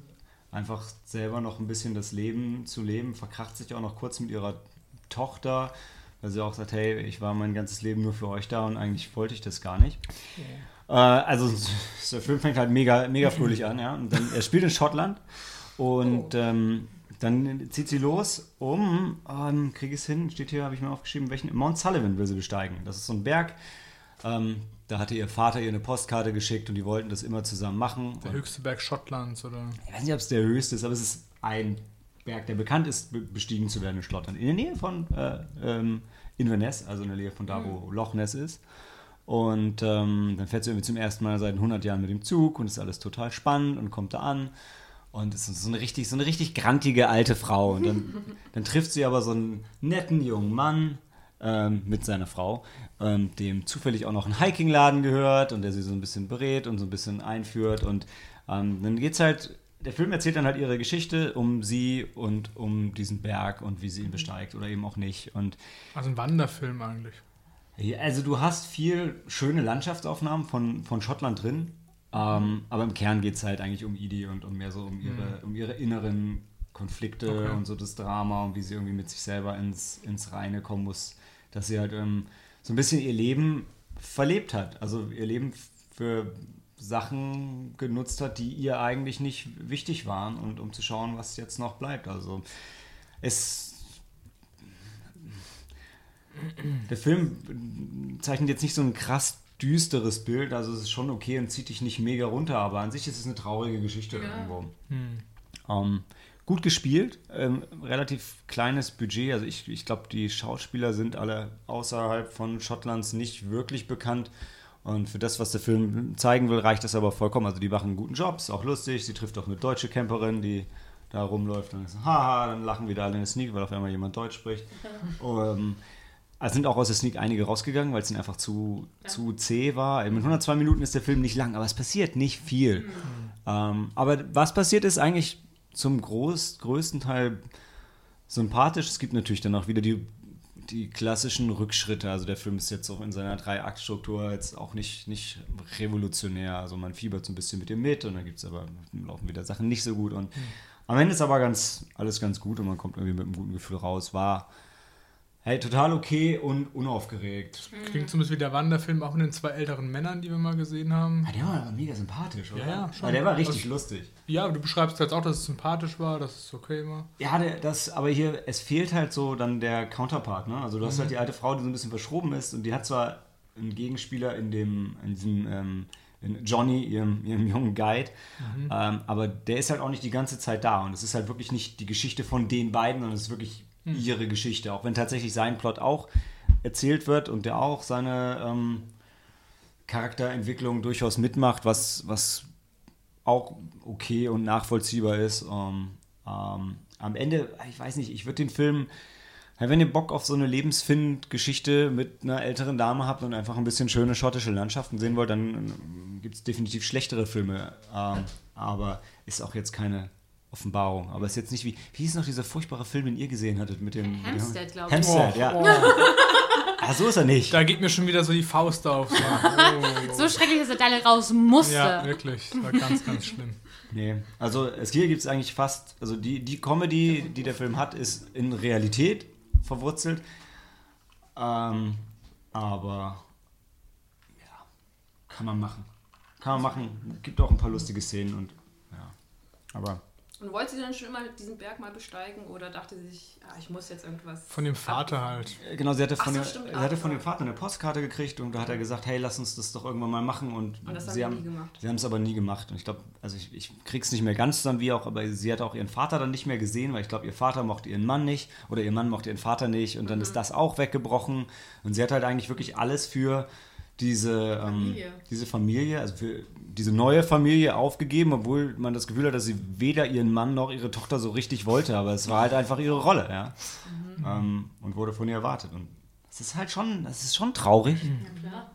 einfach selber noch ein bisschen das Leben zu leben, verkracht sich auch noch kurz mit ihrer Tochter, weil sie auch sagt, hey, ich war mein ganzes Leben nur für euch da und eigentlich wollte ich das gar nicht. Äh, also der Film fängt halt mega, mega fröhlich an, ja. Und dann, er spielt in Schottland und ähm, dann zieht sie los, um, ähm, kriege ich es hin, steht hier, habe ich mir aufgeschrieben, welchen, Mount Sullivan will sie besteigen. Das ist so ein Berg, ähm, da hatte ihr Vater ihr eine Postkarte geschickt und die wollten das immer zusammen machen. Der Und- höchste Berg Schottlands oder. ich weiß nicht, ob es der höchste ist, aber es ist ein Berg, der bekannt ist, be- bestiegen zu werden in Schottland. In der Nähe von äh, ähm, Inverness, also in der Nähe von da, wo Loch Ness ist. Und ähm, dann fährt sie irgendwie zum ersten Mal seit 100 Jahren mit dem Zug und ist alles total spannend und kommt da an. Und es ist so eine richtig, so eine richtig grantige alte Frau. Und dann, <laughs> dann trifft sie aber so einen netten jungen Mann ähm, mit seiner Frau, ähm, dem zufällig auch noch ein Hikingladen gehört und der sie so ein bisschen berät und so ein bisschen einführt. Und ähm, dann geht's halt, der Film erzählt dann halt ihre Geschichte um sie und um diesen Berg und wie sie ihn besteigt oder eben auch nicht. Und Also ein Wanderfilm eigentlich. Also du hast viel schöne Landschaftsaufnahmen von, von Schottland drin, ähm, aber im Kern geht es halt eigentlich um Edie und um mehr so um ihre, um ihre inneren Konflikte Okay. und so das Drama und wie sie irgendwie mit sich selber ins, ins Reine kommen muss, dass sie halt ähm, so ein bisschen ihr Leben verlebt hat. Also ihr Leben für Sachen genutzt hat, die ihr eigentlich nicht wichtig waren und um zu schauen, was jetzt noch bleibt. Also es der Film zeichnet jetzt nicht so ein krass düsteres Bild, also es ist schon okay und zieht dich nicht mega runter, aber an sich ist es eine traurige Geschichte irgendwo. Ähm, gut gespielt, ähm, relativ kleines Budget, also ich, ich glaube, die Schauspieler sind alle außerhalb von Schottlands nicht wirklich bekannt. Und für das, was der Film zeigen will, reicht das aber vollkommen. Also die machen einen guten Job, ist auch lustig. Sie trifft auch eine deutsche Camperin, die da rumläuft und ist, haha, dann lachen wieder alle in der Sneak, weil auf einmal jemand Deutsch spricht. Ähm, es sind auch aus der Sneak einige rausgegangen, weil es ihnen einfach zu, zu zäh war. Mit 102 Minuten ist der Film nicht lang, aber es passiert nicht viel. Ähm, aber was passiert ist eigentlich zum groß, größten Teil sympathisch. Es gibt natürlich dann auch wieder die die klassischen Rückschritte. Also der Film ist jetzt auch in seiner Drei-Akt-Struktur jetzt auch nicht, nicht revolutionär. Also man fiebert so ein bisschen mit dem mit und dann gibt es aber, laufen wieder Sachen nicht so gut. Und mhm. am Ende ist aber ganz, alles ganz gut und man kommt irgendwie mit einem guten Gefühl raus. War Hey, total okay und unaufgeregt. Klingt zumindest wie der Wanderfilm, auch mit den zwei älteren Männern, die wir mal gesehen haben. Ja, der war aber mega sympathisch, oder? Ja, ja schon. Aber der war richtig also, lustig. Ja, du beschreibst jetzt auch, dass es sympathisch war, dass es okay war. Ja, der, das, aber hier, es fehlt halt so dann der Counterpart, ne? Also du hast halt mhm. die alte Frau, die so ein bisschen verschroben ist und die hat zwar einen Gegenspieler in dem, in diesem, ähm, in Johnny, ihrem, ihrem jungen Guide, mhm. ähm, aber der ist halt auch nicht die ganze Zeit da und es ist halt wirklich nicht die Geschichte von den beiden, sondern es ist wirklich. Ihre Geschichte, auch wenn tatsächlich sein Plot auch erzählt wird und der auch seine ähm, Charakterentwicklung durchaus mitmacht, was, was auch okay und nachvollziehbar ist. Ähm, ähm, am Ende, ich weiß nicht, ich würde den Film, wenn ihr Bock auf so eine Lebensfind-Geschichte mit einer älteren Dame habt und einfach ein bisschen schöne schottische Landschaften sehen wollt, dann ähm, gibt es definitiv schlechtere Filme. Ähm, aber ist auch jetzt keine Offenbarung. Aber es ist jetzt nicht wie. Wie hieß noch dieser furchtbare Film, den ihr gesehen hattet mit dem. Hampstead, glaube ich. Hampstead, oh, ja. Oh. <laughs> Ah, so ist er nicht. Da geht mir schon wieder so die Faust auf. So, <laughs> oh. so schrecklich, dass er da raus musste. Ja, wirklich. Das war ganz, ganz schlimm. Nee, also es, hier gibt es eigentlich fast. Also die, die Comedy, die der Film hat, ist in Realität verwurzelt. Ähm, aber. Ja, kann man machen. Kann man machen. Gibt auch ein paar lustige Szenen und. Ja. Aber und wollte sie dann schon immer diesen Berg mal besteigen oder dachte sie sich, ah, ich muss jetzt irgendwas. Von dem Vater halt. Äh, genau, sie hatte von, so, dem, stimmt, sie hatte von dem Vater eine Postkarte gekriegt und da hat er gesagt, hey, lass uns das doch irgendwann mal machen. Und, und das sie haben, nie gemacht. sie haben es aber nie gemacht. Und ich glaube, also ich, ich krieg's nicht mehr ganz zusammen, wie auch, aber sie hat auch ihren Vater dann nicht mehr gesehen, weil ich glaube, ihr Vater mochte ihren Mann nicht oder ihr Mann mochte ihren Vater nicht und dann mhm. ist das auch weggebrochen. Und sie hat halt eigentlich wirklich alles für diese Familie. Ähm, diese Familie, also für diese neue Familie aufgegeben, obwohl man das Gefühl hat, dass sie weder ihren Mann noch ihre Tochter so richtig wollte, aber es war halt einfach ihre Rolle, ja. Mhm. Ähm, und wurde von ihr erwartet. Und das ist halt schon, das ist schon traurig. Ja, klar.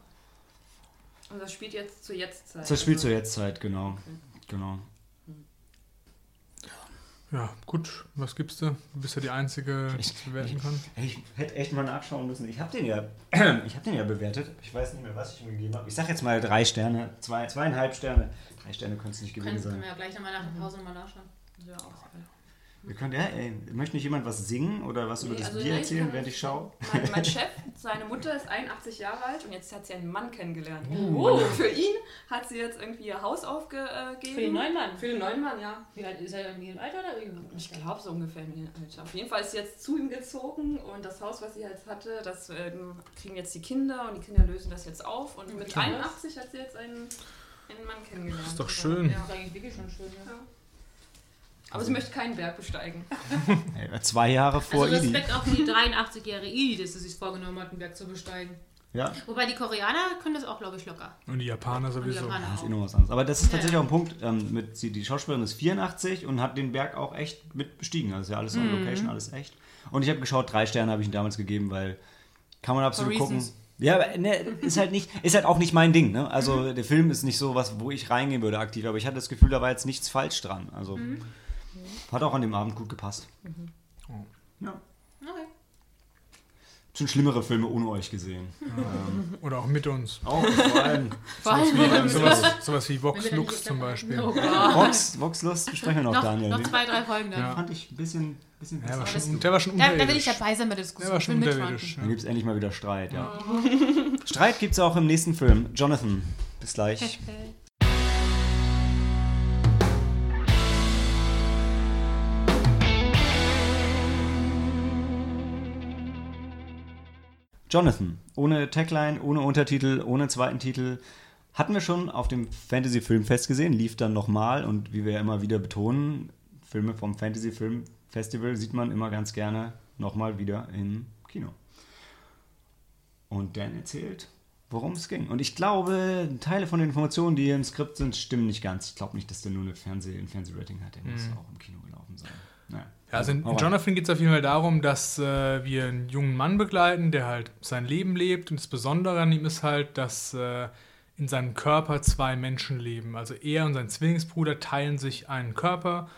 Und das spielt jetzt zur Jetztzeit. Das spielt also. zur Jetztzeit, genau. Okay. Genau. Ja, gut, was gibst du? Du bist ja die Einzige, die es bewerten kann. Ich, ich hätte echt mal nachschauen müssen. Ich habe den ja, <clears throat> ich habe den ja bewertet. Ich weiß nicht mehr, was ich ihm gegeben habe. Ich sage jetzt mal drei Sterne, zwei, zweieinhalb Sterne. Drei Sterne können es nicht gewesen sein. Können wir ja gleich nochmal nach der Pause nochmal nachschauen. Ja, auch. Wir können, ja, ey, möchte nicht jemand was singen oder was nee, über das also Bier erzählen, während ich schaue? Mein, mein, <laughs> Chef, seine Mutter ist 81 Jahre alt und jetzt hat sie einen Mann kennengelernt. Oh. Und für ihn hat sie jetzt irgendwie ihr Haus aufgegeben. Für den neuen Mann? Für den neuen Mann, ja. Wie alt ist er in ihrem Alter oder jünger? Ich glaube so ungefähr in ihrem Alter. Auf jeden Fall ist sie jetzt zu ihm gezogen und das Haus, was sie jetzt hatte, das ähm, kriegen jetzt die Kinder und die Kinder lösen das jetzt auf. Und mit 81 hat sie jetzt einen, einen Mann kennengelernt. Das ist doch schön. Ja. Das ist eigentlich wirklich schon schön, ja. ja. Aber sie möchte keinen Berg besteigen. <laughs> Zwei Jahre vor also Respekt Idi. auch für die 83-jährige Idi, dass sie sich vorgenommen hat, einen Berg zu besteigen. Ja. Wobei die Koreaner können das auch, glaube ich, locker. Und die Japaner sowieso. Die Japaner das ist eh noch was anderes. Aber das ist tatsächlich ja. auch ein Punkt. Ähm, mit, sie, die Schauspielerin ist 84 und hat den Berg auch echt mit bestiegen. Also ist ja alles on mhm. Location, alles echt. Und ich habe geschaut, drei Sterne habe ich ihm damals gegeben, weil kann man absolut gucken. Ja, aber ne, ist halt nicht, ist halt auch nicht mein Ding. Ne? Also mhm. der Film ist nicht so was, wo ich reingehen würde aktiv, aber ich hatte das Gefühl, da war jetzt nichts falsch dran. Also mhm. Hat auch an dem Abend gut gepasst. Mhm. Oh. Ja. Okay. Schon schlimmere Filme ohne euch gesehen. ähm, Oder auch mit uns. Auch, vor allem. <laughs> vor allem sowas, wie, sowas, sowas wie Vox Lux zum Beispiel. Oh Vox, Vox Lux besprechen wir noch, noch Daniel. Noch zwei, drei Folgen dann. Ja. Fand ich ein bisschen, bisschen war schon, der war schon unterirdisch. Da, da will ich dabei sein bei der Diskussion. Der war schon unterirdisch. Dann gibt es endlich mal wieder Streit, ja. Streit gibt es auch im nächsten Film. Jonathan. Bis gleich. Jonathan. Ohne Tagline, ohne Untertitel, ohne zweiten Titel. Hatten wir schon auf dem Fantasy Filmfest gesehen, lief dann nochmal und wie wir immer wieder betonen, Filme vom Fantasy Film Festival sieht man immer ganz gerne nochmal wieder im Kino. Und Dan erzählt, worum es ging. Und ich glaube, Teile von den Informationen, die hier im Skript sind, stimmen nicht ganz. Ich glaube nicht, dass der nur eine Fernseh, ein Fernsehrating hat. Der mhm. muss auch im Kino gelaufen sein. Naja. Ja, also in Jonathan geht es auf jeden Fall darum, dass äh, wir einen jungen Mann begleiten, der halt sein Leben lebt. Und das Besondere an ihm ist halt, dass äh, in seinem Körper zwei Menschen leben. Also er und sein Zwillingsbruder teilen sich einen Körper.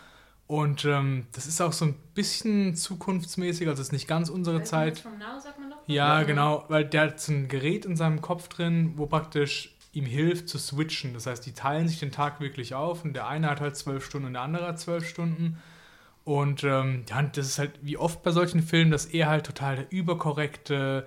Und ähm, das ist auch so ein bisschen zukunftsmäßig, also es ist nicht ganz unsere Zeit. From now, sagt man Ja, genau, weil der hat so ein Gerät in seinem Kopf drin, wo praktisch ihm hilft zu switchen. Das heißt, die teilen sich den Tag wirklich auf und der eine hat halt zwölf Stunden und der andere hat zwölf Stunden. Und ähm, ja, das ist halt wie oft bei solchen Filmen, dass er halt total der überkorrekte,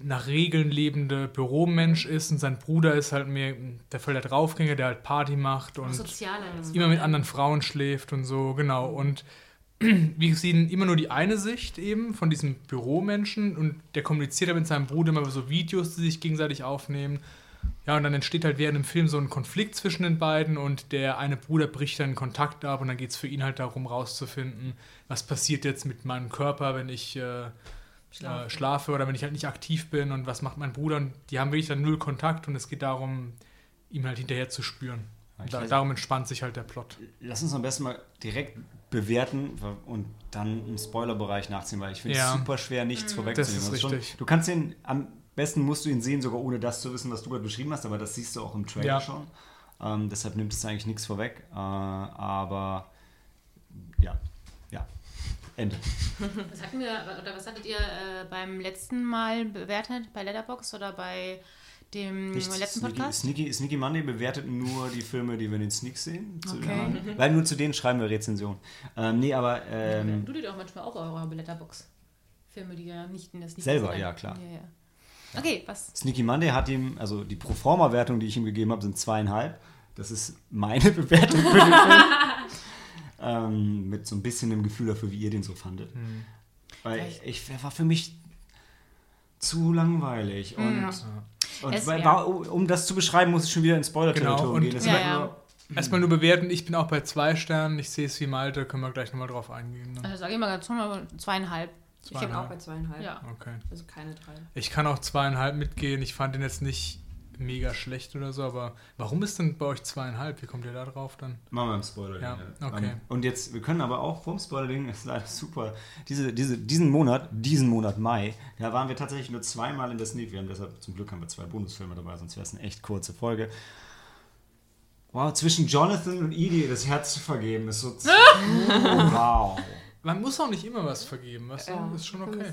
nach Regeln lebende Büromensch ist und sein Bruder ist halt mehr der voll der Draufgänger, der halt Party macht und Soziale. immer mit anderen Frauen schläft und so, genau. Und <clears throat> wir sehen immer nur die eine Sicht eben von diesem Büromenschen und der kommuniziert halt mit seinem Bruder immer über so Videos, die sich gegenseitig aufnehmen. Ja, und dann entsteht halt während dem Film so ein Konflikt zwischen den beiden und der eine Bruder bricht dann Kontakt ab und dann geht es für ihn halt darum, rauszufinden, was passiert jetzt mit meinem Körper, wenn ich äh, schlafe. Äh, schlafe oder wenn ich halt nicht aktiv bin und was macht mein Bruder. Und die haben wirklich dann null Kontakt und es geht darum, ihm halt hinterher zu spüren. Da, darum entspannt sich halt der Plot. Lass uns am besten mal direkt bewerten und dann im Spoilerbereich nachziehen, weil ich finde es Ja. super schwer, nichts vorwegzunehmen. Das ist schon, richtig. du kannst den, am besten musst du ihn sehen, sogar ohne das zu wissen, was du gerade beschrieben hast, aber das siehst du auch im Trailer Ja. schon. Ähm, deshalb nimmt es eigentlich nichts vorweg. Äh, aber ja, ja. Ende. Was hatten wir, oder was hattet ihr äh, beim letzten Mal bewertet? Bei Letterbox oder bei dem Nichts. letzten Sneaky, Podcast? Sneaky, Sneaky Monday bewertet nur die Filme, die wir in den Sneaks sehen. Den Okay. Weil nur zu denen schreiben wir Rezensionen. Ähm, nee, aber ähm, du dir auch manchmal auch eure Letterbox. Filme, die ja nicht in das nicht Selber, gesehen ja, klar. Ja, ja. Okay, was? Sneaky Monday hat ihm, also die Proforma-Wertung, die ich ihm gegeben habe, sind zweieinhalb. Das ist meine <laughs> Bewertung für den Film. <laughs> ähm, mit so ein bisschen dem Gefühl dafür, wie ihr den so fandet. Weil Ja, ich- ich, er war für mich zu langweilig. Und, Ja. und Es- weil, ja. war, um das zu beschreiben, muss ich schon wieder ins Spoiler-Territorium Genau, gehen. Das Ja, halt ja. nur- Erstmal nur bewerten, ich bin auch bei zwei Sternen, ich sehe es wie Malte, können wir gleich nochmal drauf eingehen. Ne? Also sage ich mal ganz normal zweieinhalb. Ich bin auch bei zweieinhalb. Ja. Okay. Also keine drei. Ich kann auch zweieinhalb mitgehen. Ich fand den jetzt nicht mega schlecht oder so, aber warum ist denn bei euch zweieinhalb? Wie kommt ihr da drauf dann? Machen wir im Spoiler. Ja, Ähm, okay. Und jetzt, wir können aber auch vom Spoiler-Ding, <laughs> ist leider super. Diese, diese, diesen Monat, diesen Monat Mai, da waren wir tatsächlich nur zweimal in der Sneak. Wir haben deshalb, zum Glück haben wir zwei Bonusfilme dabei, sonst wäre es eine echt kurze Folge. Wow, zwischen Jonathan und Edie das Herz zu vergeben, ist so. <laughs> wow. Man muss auch nicht immer was vergeben, weißt du? Ja, ist schon okay.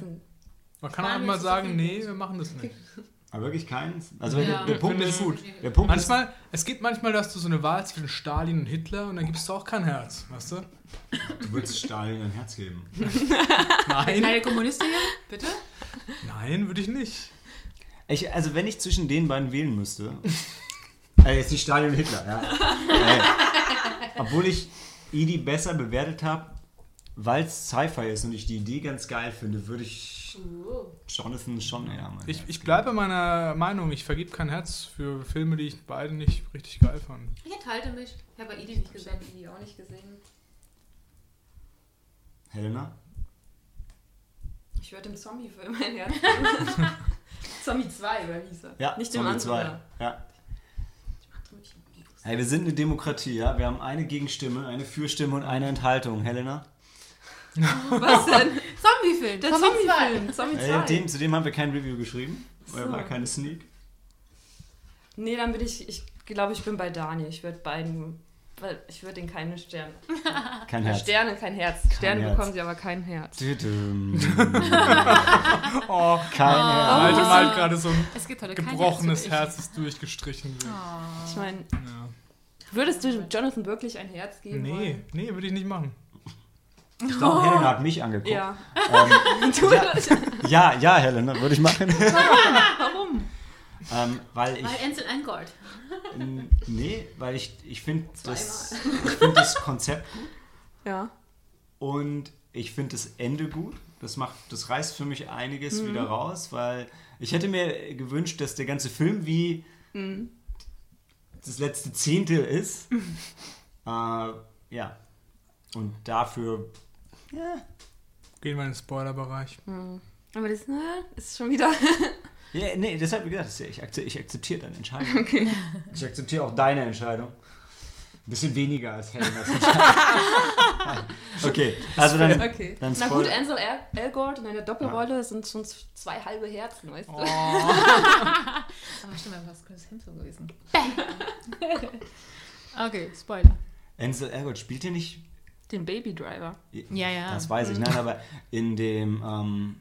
Man kann auch allem mal jetzt ist sagen, nee, wir machen das nicht. <laughs> Aber wirklich keins. Also Ja. der, der Punkt ist gut. Der Punkt Manchmal, es gibt manchmal, dass du so eine Wahl zwischen Stalin und Hitler und dann gibst du auch kein Herz, weißt du? ist, du würdest Stalin ein Herz geben. <laughs> Nein, Keine Kommunistin? Bitte? nein, würde ich nicht. Ich, also wenn ich zwischen den beiden wählen müsste, <laughs> äh, jetzt nicht Stalin und Hitler, ja. äh, obwohl ich Edie besser bewertet habe, weil es Sci-Fi ist und ich die Idee ganz geil finde, würde ich Jonathan schon eher mein Ich, ich bleibe bei meiner Meinung, ich vergib kein Herz für Filme, die ich beide nicht richtig geil fand. Ich enthalte mich. Ich habe bei Idi nicht Ich gesehen. habe die auch nicht gesehen. Helena? Ich würde dem Zombie-Film ein Herz. <laughs> Zombie 2, oder hieß er? Ja, Nicht dem Zombie anderen. 2. Ja. Hey, wir sind eine Demokratie, ja. Wir haben eine Gegenstimme, eine Fürstimme und eine Enthaltung. Helena? <laughs> Was denn? Zombie-Film. Der Zombie Zombie-Film. Zombie 2. Äh, dem, zu dem haben wir kein Review geschrieben. Weil So. war keine Sneak. Nee, dann bin ich, ich glaube, ich bin bei Daniel. Ich würde beiden, weil ich würde ihnen keine Sterne. Kein Herz. Sterne, kein Herz. Sterne Herz. bekommen sie aber kein Herz. <laughs> <laughs> Oh, Kein Herz. Malte Oh. malt gerade so ein Es gibt heute kein gebrochenes Herz. Herz, das durchgestrichen wird. Ich meine, Ja. würdest du Jonathan wirklich ein Herz geben Nee, wollen? nee, würde ich nicht machen. Ich glaube, Helena hat mich angeguckt. Ja. Ähm, <laughs> Du ja, <laughs> ja, ja, Helena, würde ich machen. <laughs> Warum? ähm, weil ich. Weil Ansel Elgort. n- Nee, weil ich, ich finde das, ich find das Konzept gut Ja. und ich finde das Ende gut. Das macht, das reißt für mich einiges wieder raus, weil ich hätte mir gewünscht, dass der ganze Film wie das letzte Zehntel ist. äh, ja. Und dafür Gehen wir in den Spoilerbereich. Aber das ne, ist schon wieder. <laughs> Ja, nee, deshalb wie gesagt, ja- ich, akze- ich akzeptiere deine Entscheidung. Ich akzeptiere auch deine Entscheidung. Ein bisschen weniger als Helenas Entscheidung. <laughs> okay, also dann, Okay. dann Na gut, Ansel El Elgort in einer Doppelrolle sind schon zwei halbe Herzen, weißt du? Aber stimmt, war was Chris Hemsworth gewesen. okay, Spoiler. Ansel Elgort spielt ihr nicht? Den Baby Driver. Ja, ja. Das weiß ich, nein, aber in dem, ähm,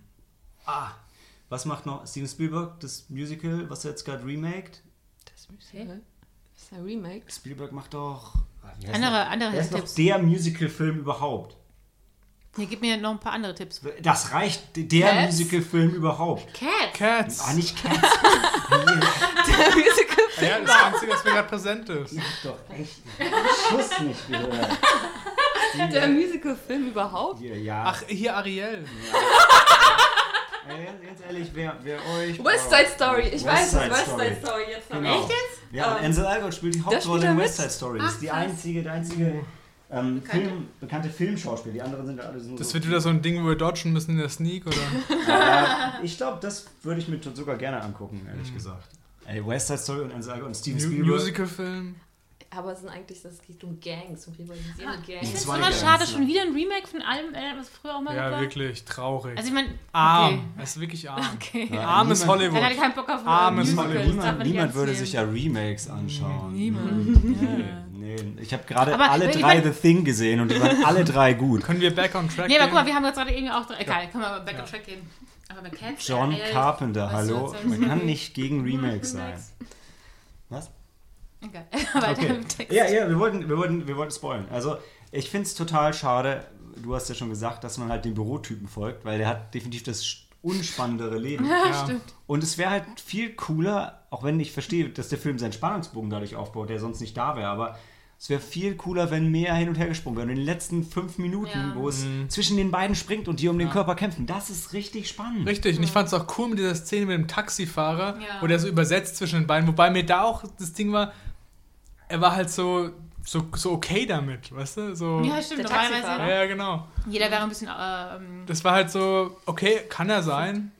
ah, Was macht noch Steven Spielberg, das Musical, was er jetzt gerade remaked? Das Musical? Das ist ein Remake. Spielberg macht doch. ah, Andere- der? andere Der ist noch Tipps. der Musical-Film überhaupt. Hier, gib mir noch ein paar andere Tipps. Das reicht, der Cats? Musical-Film überhaupt. Cats. Cats. Ah, nicht Cats. <laughs> Der Musical. Ja, das Einzige, was mir gerade präsent ist. Ich hab doch echt einen Schuss nicht gehört. Der Musical-Film überhaupt? Hier, ja. Ach, hier Ariel. Ey, ganz, ganz ehrlich, wer, wer euch. West Side Story. Ich West weiß es. West Story. Side Story jetzt noch. Genau. Echt jetzt? Ja, und Ähm, Ansel Elgort spielt die Hauptrolle in? West Side Story. Das ist die einzige, der einzige ähm, Film, bekannte Filmschauspieler. Die anderen sind ja alle so. Das wird wieder so ein Ding, wo wir dodgen müssen in der Sneak, oder? <laughs> Äh, ich glaube, das würde ich mir sogar gerne angucken, Mhm. ehrlich gesagt. Ey, West Side Story und Ansel Elgort und Steven Spielberg. Musicalfilm. Aber es sind eigentlich, das geht um Gangs, um rivalisierte Ich Gangs. finde es Zwei immer Gangs, schade, ja. schon wieder ein Remake von allem, äh, was früher auch mal Ja, war. wirklich traurig. Also ich meine, arm. Es ist wirklich arm. <laughs> okay. Ja, Armes niemand- Dann hatte Hollywood. ich keinen Bock auf Armes Hollywood. man Niemand, niemand würde sich ja Remakes anschauen. Niemand. Nee, nee. Ich habe gerade alle ich drei mein- The Thing gesehen und die waren alle drei gut. Können wir back on track Nee, aber gehen? guck mal, wir haben jetzt gerade irgendwie auch drei. Egal, können wir aber back on track gehen. Aber bei Cats. John äh, Carpenter, hallo. Man kann nicht gegen Remakes sein. Was? <laughs> Okay. im Text. Ja, ja, wir wollten, wir wollten, wir wollten spoilen. Also, ich finde es total schade, du hast ja schon gesagt, dass man halt dem Bürotypen folgt, weil der hat definitiv das unspannendere Leben. <laughs> Ja. Stimmt. Und es wäre halt viel cooler, auch wenn ich verstehe, dass der Film seinen Spannungsbogen dadurch aufbaut, der sonst nicht da wäre, aber es wäre viel cooler, wenn mehr hin und her gesprungen wäre. Und in den letzten fünf Minuten, Ja. wo es Mhm. zwischen den beiden springt und die um den Körper kämpfen, das ist richtig spannend. Richtig, und ich fand es auch cool mit dieser Szene mit dem Taxifahrer, Ja. wo der so übersetzt zwischen den beiden, wobei mir da auch das Ding war, er war halt so, so, so okay damit, weißt du? So, Ja, stimmt. Der Normalerweise, Taxifahrer. ja, genau. jeder wäre ein bisschen. Ähm, Das war halt so, okay, kann er sein.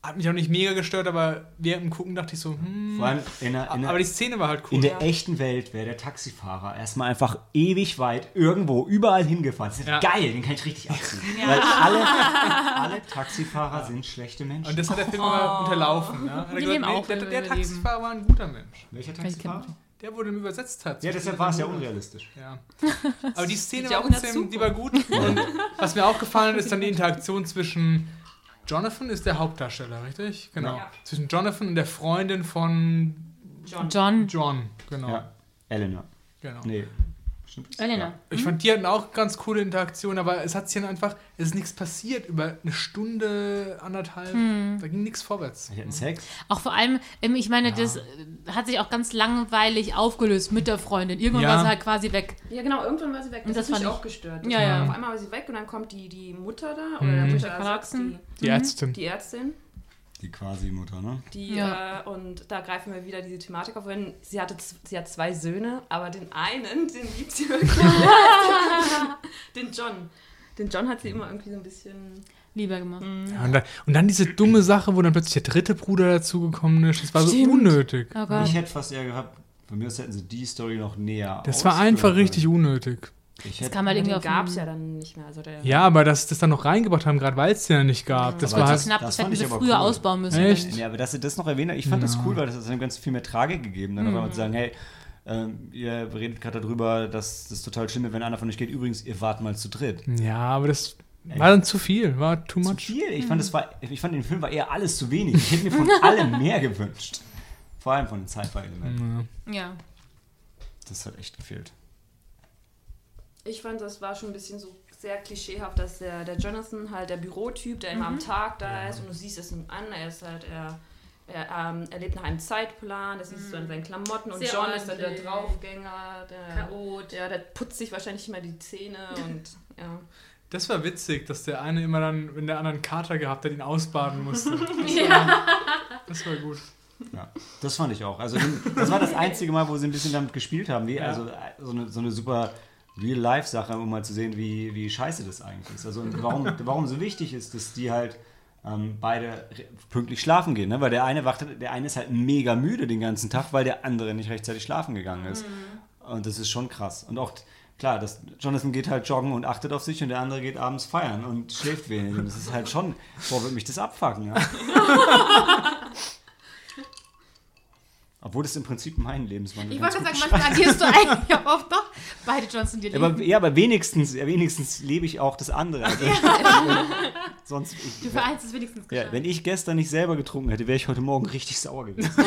Hat mich auch nicht mega gestört, aber während dem Gucken dachte ich so, hm. Vor allem in der, in der, aber die Szene war halt cool. in der echten Welt wäre der Taxifahrer erstmal einfach ewig weit irgendwo, überall hingefahren. Das ist Ja. geil, den kann ich richtig abziehen. Weil alle, alle Taxifahrer sind schlechte Menschen. und das hat der Film aber unterlaufen. Ja? Hat er gesagt, nee, auch der, der Taxifahrer war ein guter Mensch. Welcher Taxifahrer? Der wurde übersetzt hat. Ja, deshalb war es ja unrealistisch. Ja. Aber die Szene war trotzdem, die war gut. Und was mir auch gefallen hat, ist dann die Interaktion zwischen Jonathan ist der Hauptdarsteller, richtig? Genau. Ja. Zwischen Jonathan und der Freundin von John. John. John, genau. Ja, Eleanor. genau. Nee, Elena. Ich fand, die hatten auch ganz coole Interaktionen, aber es hat sich dann einfach, es ist nichts passiert über eine Stunde, anderthalb, Hm. da ging nichts vorwärts. Die hatten Sex. Auch vor allem, ähm, ich meine, das äh, hat sich auch ganz langweilig aufgelöst mit der Freundin. Irgendwann Ja. war sie halt quasi weg. Ja, genau, irgendwann war sie weg. Und Das, das hat mich fand auch gestört. Ja, ja. Auf einmal war sie weg und dann kommt die, die Mutter da, oder Mhm. der Mutter Clarkson. die, Die Ärztin. die Ärztin. Die Quasi-Mutter, ne? Die, Ja. äh, und da greifen wir wieder diese Thematik auf. Wenn sie, hatte, sie hat zwei Söhne, aber den einen, den liebt sie wirklich. <laughs> den John. Den John hat sie immer irgendwie so ein bisschen. Lieber gemacht. Ja, und, dann, und dann diese dumme Sache, wo dann plötzlich der dritte Bruder dazugekommen ist, das war so Stimmt. unnötig. Oh. Ich hätte fast eher gehabt, von mir aus hätten sie die Story noch näher Das war einfach richtig unnötig. Ich Das kam halt irgendwie gab es ja dann nicht mehr. Also der, Ja, aber dass sie das dann noch reingebracht haben, gerade weil es den ja nicht gab, das Aber war Voll halt. zu knapp, das das hätten aber früher cool. ausbauen müssen. Echt? ja, aber dass sie das noch erwähnt hat, ich fand das Ja. cool, weil das hat einem ganz viel mehr Tragik gegeben. Dann auf einmal zu sagen, hey, ähm, ihr redet gerade darüber, dass das total schlimm ist, wenn einer von euch geht. Übrigens, ihr wart mal zu dritt. Ja, aber das war dann zu viel, war too Zu much. viel. Ich fand, das war, ich fand, den Film war eher alles zu wenig. Ich hätte mir von <laughs> allem mehr gewünscht. Vor allem von den Sci-Fi-Elementen. Ja. Ja. Das hat echt gefehlt. Ich fand, das war schon ein bisschen so sehr klischeehaft, dass der, der Jonathan halt der Bürotyp, der immer am Tag da ist und du siehst es ihm an, er ist halt, er, er, ähm, er lebt nach einem Zeitplan, das siehst du an seinen Klamotten und Sehr John ist dann der ordentlich. Draufgänger, der, Chaot. der, der putzt sich wahrscheinlich immer die Zähne <laughs> und ja. Das war witzig, dass der eine immer dann, wenn der andere einen Kater gehabt hat, ihn ausbaden musste. <laughs> Das war, Ja. das war gut. Ja, das fand ich auch. Also das war das einzige Mal, wo sie ein bisschen damit gespielt haben. Wie, Ja. Also so eine, so eine super Real-Life-Sache, um mal zu sehen, wie, wie scheiße das eigentlich ist. Also und warum, <laughs> warum so wichtig ist, dass die halt ähm, beide pünktlich schlafen gehen. Ne? Weil der eine wacht, der eine ist halt mega müde den ganzen Tag, weil der andere nicht rechtzeitig schlafen gegangen ist. Und das ist schon krass. Und auch klar, das, Jonathan geht halt joggen und achtet auf sich und der andere geht abends feiern und schläft wenig. Und das ist halt schon, boah, wird mich das abfucken, ja. <laughs> Obwohl das im Prinzip mein Lebenswandel Ich wollte sagen, manchmal agierst du eigentlich auch oft doch beide Johnson dir Aber, ja, aber wenigstens, ja, wenigstens lebe ich auch das andere. Also, <laughs> sonst, ich, Du vereinst es wenigstens ja, gescheit. wenn ich gestern nicht selber getrunken hätte, wäre ich heute Morgen richtig sauer gewesen. <laughs>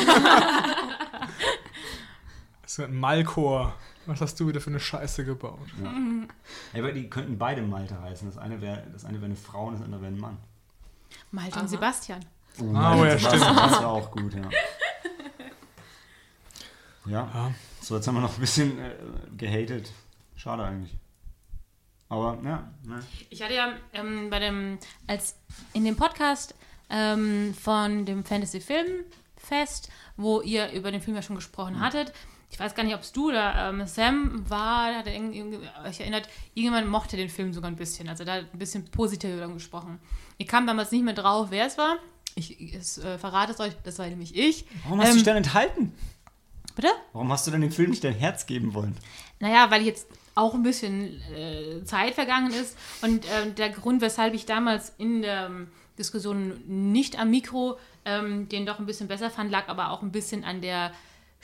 Das ist ein Malchor. Was hast du wieder für eine Scheiße gebaut? Ja, aber die könnten beide Malte heißen. Das eine wäre das eine wäre eine Frau und das andere wäre ein Mann. Malte und Sebastian. Oh, Ah, oh ja, das, stimmt. Das war auch gut, ja. Ja, Ja. so jetzt haben wir noch ein bisschen äh, gehatet. Schade eigentlich. Aber, ja, ne. Ich hatte ja ähm, bei dem, als in dem Podcast ähm, von dem Fantasy Filmfest, wo ihr über den Film ja schon gesprochen hattet, ich weiß gar nicht, ob es du oder ähm, Sam war, hat er euch erinnert, irgendjemand mochte den Film sogar ein bisschen, also da hat ein bisschen positiv über ihn gesprochen. Ich kam damals nicht mehr drauf, wer es war. Ich, ich äh, verrate es euch, das war nämlich ich. Warum hast du Ähm, dich dann enthalten? Bitte? Warum hast du denn dem Film nicht dein Herz geben wollen? Naja, weil jetzt auch ein bisschen äh, Zeit vergangen ist. Und ähm, der Grund, weshalb ich damals in der ähm, Diskussion nicht am Mikro ähm, den doch ein bisschen besser fand, lag aber auch ein bisschen an der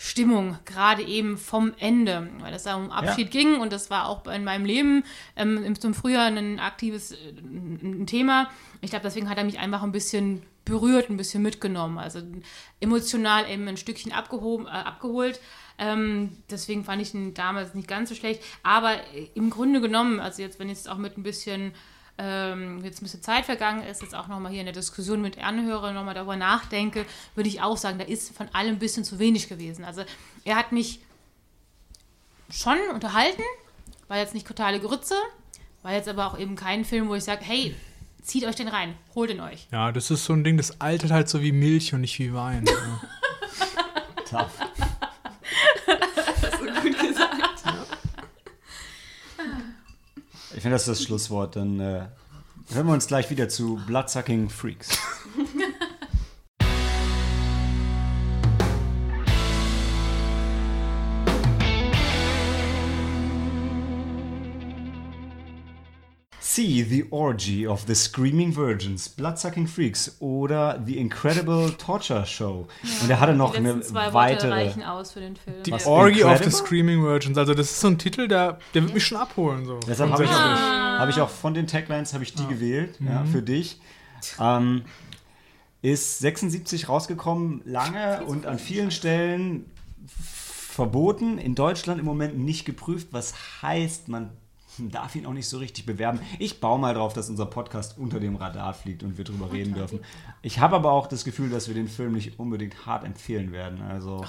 Stimmung, gerade eben vom Ende, weil es da um Abschied ging und das war auch in meinem Leben ähm, zum Frühjahr ein aktives äh, ein Thema. Ich glaube, deswegen hat er mich einfach ein bisschen berührt, ein bisschen mitgenommen, also emotional eben ein Stückchen abgehoben, äh, abgeholt. Ähm, deswegen fand ich ihn damals nicht ganz so schlecht, aber äh, im Grunde genommen, also jetzt, wenn jetzt auch mit ein bisschen ähm, jetzt ein bisschen Zeit vergangen ist, jetzt auch nochmal hier in der Diskussion mit Anhörer nochmal darüber nachdenke, würde ich auch sagen, da ist von allem ein bisschen zu wenig gewesen. Also er hat mich schon unterhalten, war jetzt nicht totale Grütze, war jetzt aber auch eben kein Film, wo ich sage, hey, zieht euch den rein, holt ihn euch. Ja, das ist so ein Ding, das altert halt so wie Milch und nicht wie Wein. <laughs> Tough. Ich finde, das ist das Schlusswort. Dann äh, hören wir uns gleich wieder zu Bloodsucking Freaks. See the Orgy of the Screaming Virgins, Bloodsucking Freaks oder The Incredible Torture Show. Und er hatte noch Die eine zwei Worte weitere. reichen aus für den Film. Die Was, Orgy of the Incredible? Screaming Virgins. Also das ist so ein Titel, der, der wird mich schon abholen. So. Deshalb habe ich, Grundsätzlich. hab ich auch von den Taglines habe ich die gewählt, ja, für dich. Ähm, ist 76 rausgekommen, lange und an vielen Stellen verboten. In Deutschland im Moment nicht geprüft, was heißt, man darf ihn auch nicht so richtig bewerben. Ich baue mal drauf, dass unser Podcast unter dem Radar fliegt und wir drüber reden dürfen. Ich habe aber auch das Gefühl, dass wir den Film nicht unbedingt hart empfehlen werden. Also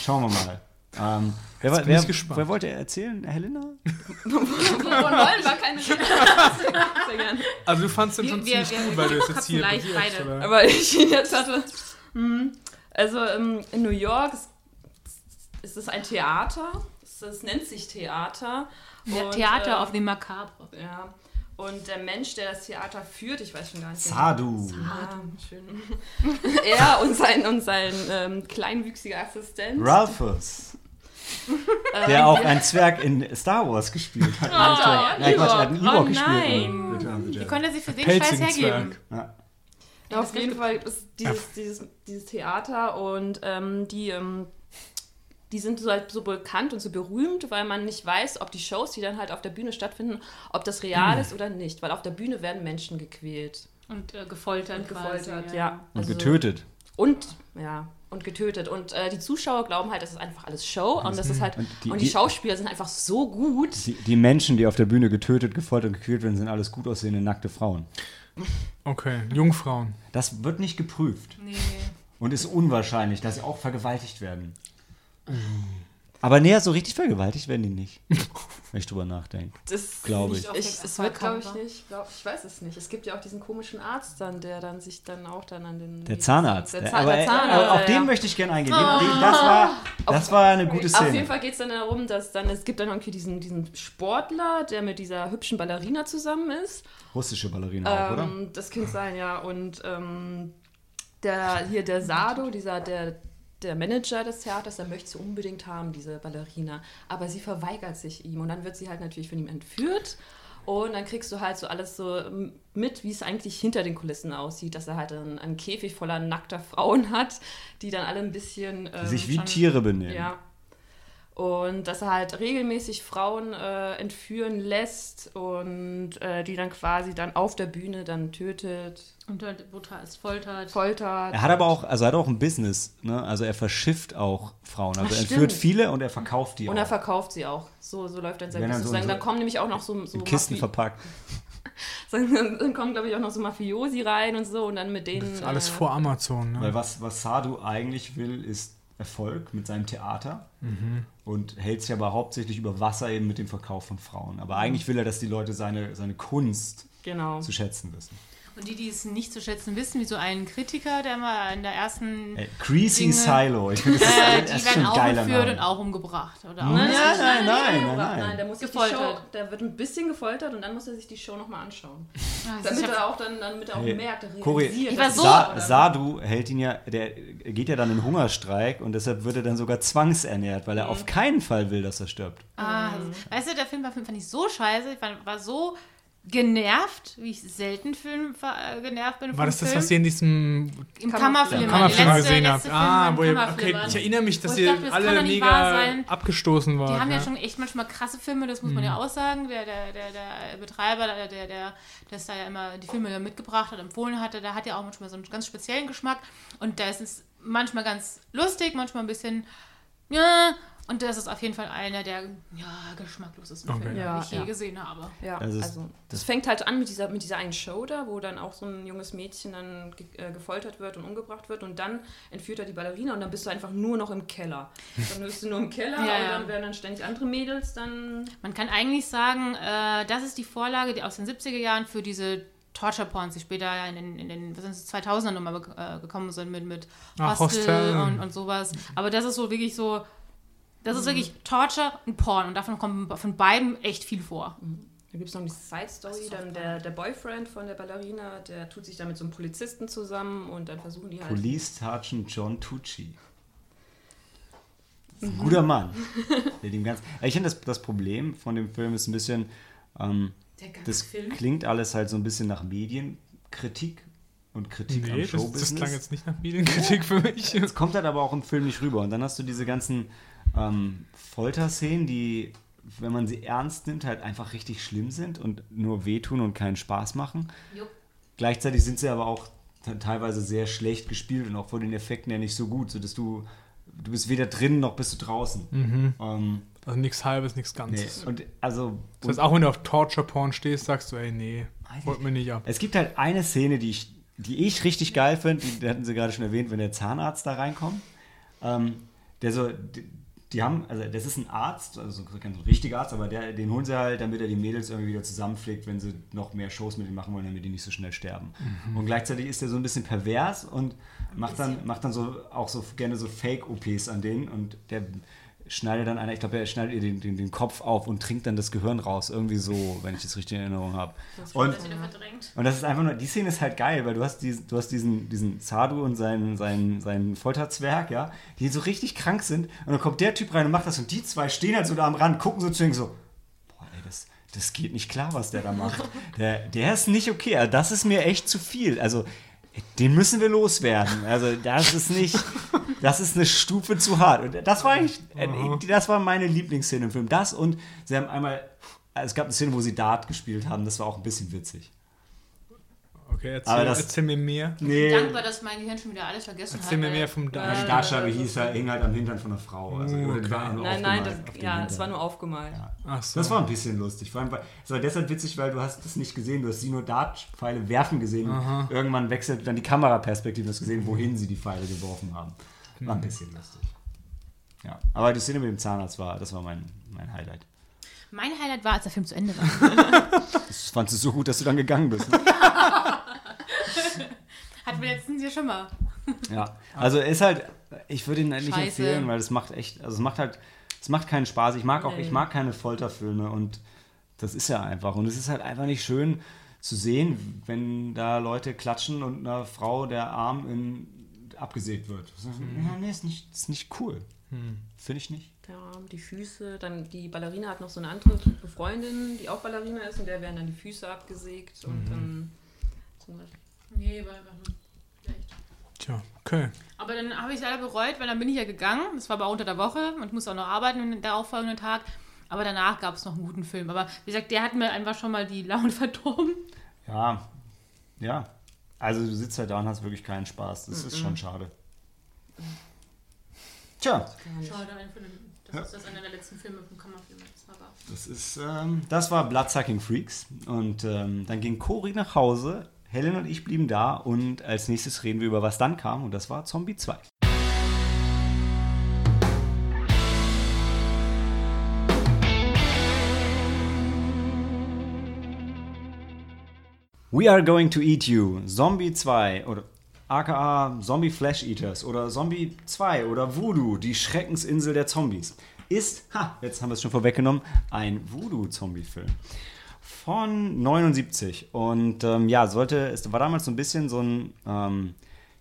schauen wir mal. Ähm, wer, wer, gespannt. wer wollte erzählen? Helena? <laughs> Von wollen war keine Rede. <laughs> Also du fandst den schon wir- ziemlich wir gut, weil du es jetzt hier beide. oder? Aber ich ihn <laughs> jetzt hatte. hm, Also ähm, in New York ist, es ein Theater. Es nennt sich Theater. Der Und, Theater ähm, auf dem Macabre. Ja. Und der Mensch, der das Theater führt, ich weiß schon gar nicht. Sadu. Ah, schön. <laughs> er und sein, und sein ähm, kleinwüchsiger Assistent. Ralphus. ähm, Der auch einen Zwerg in Star Wars gespielt hat. <laughs> ja, nein, Quatsch, er hat einen Ewok. Oh gespielt. nein. Wie konnte er sich für den Scheiß hergeben? Zwerg. Ja. Ja, auf jeden Fall ist dieses, dieses, dieses Theater und ähm, die, ähm, die sind so, halt so bekannt und so berühmt, weil man nicht weiß, ob die Shows, die dann halt auf der Bühne stattfinden, ob das real ist oder nicht. Weil auf der Bühne werden Menschen gequält Und äh, gefoltert. und quasi, gefoltert, ja. Und Also- getötet. Und, ja, und getötet. Und äh, die Zuschauer glauben halt, das ist einfach alles Show und das ist halt, Und und die- die, die- Schauspieler sind einfach so gut. Die, die Menschen, die auf der Bühne getötet, gefoltert und gequält werden, sind alles gut aussehende nackte Frauen. Okay, Jungfrauen. Das wird nicht geprüft Nee. und ist unwahrscheinlich, dass sie auch vergewaltigt werden. Aber näher so richtig vergewaltigt werden die nicht. wenn ich drüber nachdenke. Das Glaube ich. Ich, es wird, glaube ich, nicht. Glaub, ich weiß es nicht. Es gibt ja auch diesen komischen Arzt dann, der dann sich dann auch dann an den. Der Zahnarzt. Der, Der Za aber, der äh, Zahnarzt. aber auf ja, den möchte ich gerne eingehen. Den, das war, das war eine gute Auf jeden Szene. Fall geht es dann darum, dass dann, es gibt dann irgendwie diesen, diesen Sportler, der mit dieser hübschen Ballerina zusammen ist. Russische Ballerina auch, oder? Ähm, das könnte sein, ja. Und ähm, der hier der Sado, dieser der, der Manager des Theaters, der möchte sie unbedingt haben, diese Ballerina. Aber sie verweigert sich ihm und dann wird sie halt natürlich von ihm entführt. Und dann kriegst du halt so alles so mit, wie es eigentlich hinter den Kulissen aussieht, dass er halt einen, einen Käfig voller nackter Frauen hat, die dann alle ein bisschen. Ähm, sich wie schon, Tiere benehmen. Ja, und dass er halt regelmäßig Frauen äh, entführen lässt und äh, die dann quasi dann auf der Bühne dann tötet. Und dann brutal foltert. Foltert. Er hat aber auch, also er hat auch ein Business, ne? Also er verschifft auch Frauen. Also Ach, er entführt viele und er verkauft die und auch. Und er verkauft sie auch. So, so läuft dann sein Business. Dann, so dann, kommen nämlich auch noch so, so in Kisten Mafi verpackt. <laughs> dann, dann, kommen, glaube ich, auch noch so Mafiosi rein und so und dann mit denen. Das ist alles äh, vor Amazon, ne? Weil was, was Sadu eigentlich will, ist Erfolg mit seinem Theater mhm. und hält sich aber hauptsächlich über Wasser eben mit dem Verkauf von Frauen. Aber eigentlich will er, dass die Leute seine, seine Kunst genau. zu schätzen wissen. Und die, die es nicht zu schätzen wissen, wie so ein Kritiker, der mal in der ersten. Äh, Greasy Dinge, Silo. Ich finde, das ist, äh, die werden auch geführt und auch umgebracht. Oder auch nein, nein, nein, nein, nein, nein. Der muss gefoltert. Show, der wird ein bisschen gefoltert und dann muss er sich die Show nochmal anschauen. Ja, damit, er auch dann, damit er auch hey, merkt, er realisiert. Cory, so, Sa Sadu hält ihn ja, der geht ja dann in Hungerstreik und deshalb wird er dann sogar zwangsernährt, weil er mhm. auf keinen Fall will, dass er stirbt. Ah, mhm. Weißt du, der Film war, fand ich so scheiße, ich war so genervt, wie ich selten Film äh, genervt bin. War das das, was ihr in diesem im Kammerfilm, Kammerfilm letzte, gesehen habt? Ah, wo ihr, okay, ich erinnere mich, dass ihr dachte, alle mega abgestoßen wart. Die haben ja. ja. schon echt manchmal krasse Filme, das muss mhm. man ja auch sagen. Der, der, der, der Betreiber, der, der, der, das da ja immer die Filme mitgebracht hat, empfohlen hatte, der hat ja auch manchmal so einen ganz speziellen Geschmack. Und da ist es manchmal ganz lustig, manchmal ein bisschen ja, und das ist auf jeden Fall einer der ja, geschmacklosesten okay. Filme, ja, die ich je gesehen habe. Ja, also, also das fängt halt an mit dieser, mit dieser einen Show da, wo dann auch so ein junges Mädchen dann ge äh, gefoltert wird und umgebracht wird und dann entführt er die Ballerina und dann bist du einfach nur noch im Keller. Dann bist du nur im Keller <laughs> ja, und dann werden dann ständig andere Mädels dann... Man kann eigentlich sagen, äh, das ist die Vorlage die aus den 70er Jahren für diese Torture Porns, die später in den, in den was sind 2000er nochmal äh, gekommen sind mit, mit Hostel, Ach, Hostel. Und, und sowas. Aber das ist so wirklich so das ist wirklich Torture und Porn und davon kommt von beiden echt viel vor. Mhm. Da gibt es noch die Side-Story, dann der, der Boyfriend von der Ballerina, der tut sich dann mit so einem Polizisten zusammen und dann versuchen die halt... Police Sergeant John Tucci. ein mhm. guter Mann. <laughs> der dem ganz, ich finde, das, das Problem von dem Film ist ein bisschen, ähm, das Film? klingt alles halt so ein bisschen nach Medienkritik und Kritik nee, am Showbusiness. Das, das klang jetzt nicht nach Medienkritik für mich. Es kommt halt aber auch im Film nicht rüber. Und dann hast du diese ganzen ähm, Folterszenen, die, wenn man sie ernst nimmt, halt einfach richtig schlimm sind und nur wehtun und keinen Spaß machen. Jupp. Gleichzeitig sind sie aber auch teilweise sehr schlecht gespielt und auch von den Effekten her nicht so gut, sodass du, du bist weder drin noch bist du draußen. Mhm. Ähm, also nichts halbes, nichts Ganzes. Nee. Und also, das heißt, auch wenn du auf Torture-Porn stehst, sagst du, ey, nee, holt mir nicht ab. Es gibt halt eine Szene, die ich, die ich richtig geil finde, die, die hatten sie gerade schon erwähnt, wenn der Zahnarzt da reinkommt. Ähm, der so, die haben, also das ist ein Arzt, also kein so richtiger Arzt, aber der, den holen sie halt, damit er die Mädels irgendwie wieder zusammenpflegt, wenn sie noch mehr Shows mit ihm machen wollen, damit die nicht so schnell sterben. Mhm. Und gleichzeitig ist er so ein bisschen pervers und macht dann, macht dann so auch so gerne so Fake-OPs an denen und der schneidet dann einer, ich glaube, er schneidet ihr den, den, den, Kopf auf und trinkt dann das Gehirn raus. Irgendwie so, wenn ich das richtig in Erinnerung habe. Und, und das ist einfach nur, die Szene ist halt geil, weil du hast, diesen, du hast diesen, diesen Sadu und seinen, seinen, seinen Folterzwerg, ja, die so richtig krank sind. Und dann kommt der Typ rein und macht das und die zwei stehen halt so da am Rand, gucken so zu so, boah, ey, das, das geht nicht klar, was der da macht. <laughs> Der, der ist nicht okay. Das ist mir echt zu viel. Also, den müssen wir loswerden. Also das ist nicht, das ist eine Stufe zu hart. Und das war eigentlich, äh, das war meine Lieblingsszene im Film. Das und sie haben einmal, es gab eine Szene, wo sie Dart gespielt haben. Das war auch ein bisschen witzig. Okay, erzähl, das, erzähl mir mehr. Nee. Dankbar, dass mein Gehirn schon wieder alles vergessen erzähl hat. Erzähl mir mehr vom Dart. Die Dartscheibe hieß ja, hing halt am Hintern von einer Frau. Also, oh, okay. nein, nein, das, ja, es war nur aufgemalt. Ja. Ach so. Das war ein bisschen lustig. Vor allem, es war deshalb witzig, weil du hast das nicht gesehen. Du hast sie nur Dartpfeile werfen gesehen. Irgendwann wechselt dann die Kameraperspektive. Du hast gesehen, wohin sie die Pfeile geworfen haben. War ein hm. bisschen lustig. Ja, aber die Szene mit dem Zahnarzt war, das war mein, mein Highlight. Mein Highlight war, als der Film zu Ende war. <laughs> das fandest du so gut, dass du dann gegangen bist. Ne? <laughs> Hatten wir letztens hier schon mal. ja, also ist halt, ich würde ihn nicht Scheiße. empfehlen, weil es macht echt, also es macht halt, es macht keinen Spaß. Ich mag auch, nee. ich mag keine Folterfilme und das ist ja einfach. Und es ist halt einfach nicht schön zu sehen, wenn da Leute klatschen und einer Frau der Arm in, abgesägt wird. Mhm. Ja, nee, ist nicht, ist nicht cool. Mhm. Finde ich nicht. Ja, die Füße, dann die Ballerina hat noch so eine andere Freundin, die auch Ballerina ist und der werden dann die Füße abgesägt und dann eine Nee, war einfach nur. Tja, okay. Aber dann habe ich es leider bereut, weil dann bin ich ja gegangen. Das war aber unter der Woche und musste auch noch arbeiten den darauffolgenden Tag. Aber danach gab es noch einen guten Film. Aber wie gesagt, der hat mir einfach schon mal die Laune <laughs> verdorben. Ja, ja. Also du sitzt halt da und hast wirklich keinen Spaß. Das ist schon schade. Tja. Schade. Das ist das einer der letzten Filme vom Kammerfilm. Das war wahr. das ist, ähm, das war Bloodsucking Freaks. Und ähm, dann ging Cory nach Hause, Helen und ich blieben da und als nächstes reden wir über was dann kam und das war Zombie 2. We are going to eat you. Zombie 2 oder aka Zombie Flesh Eaters oder Zombie 2 oder Voodoo, die Schreckensinsel der Zombies, ist, ha, jetzt haben wir es schon vorweggenommen, ein Voodoo-Zombie-Film von 79. Und ähm, ja, sollte, es war damals so ein bisschen so ein ähm,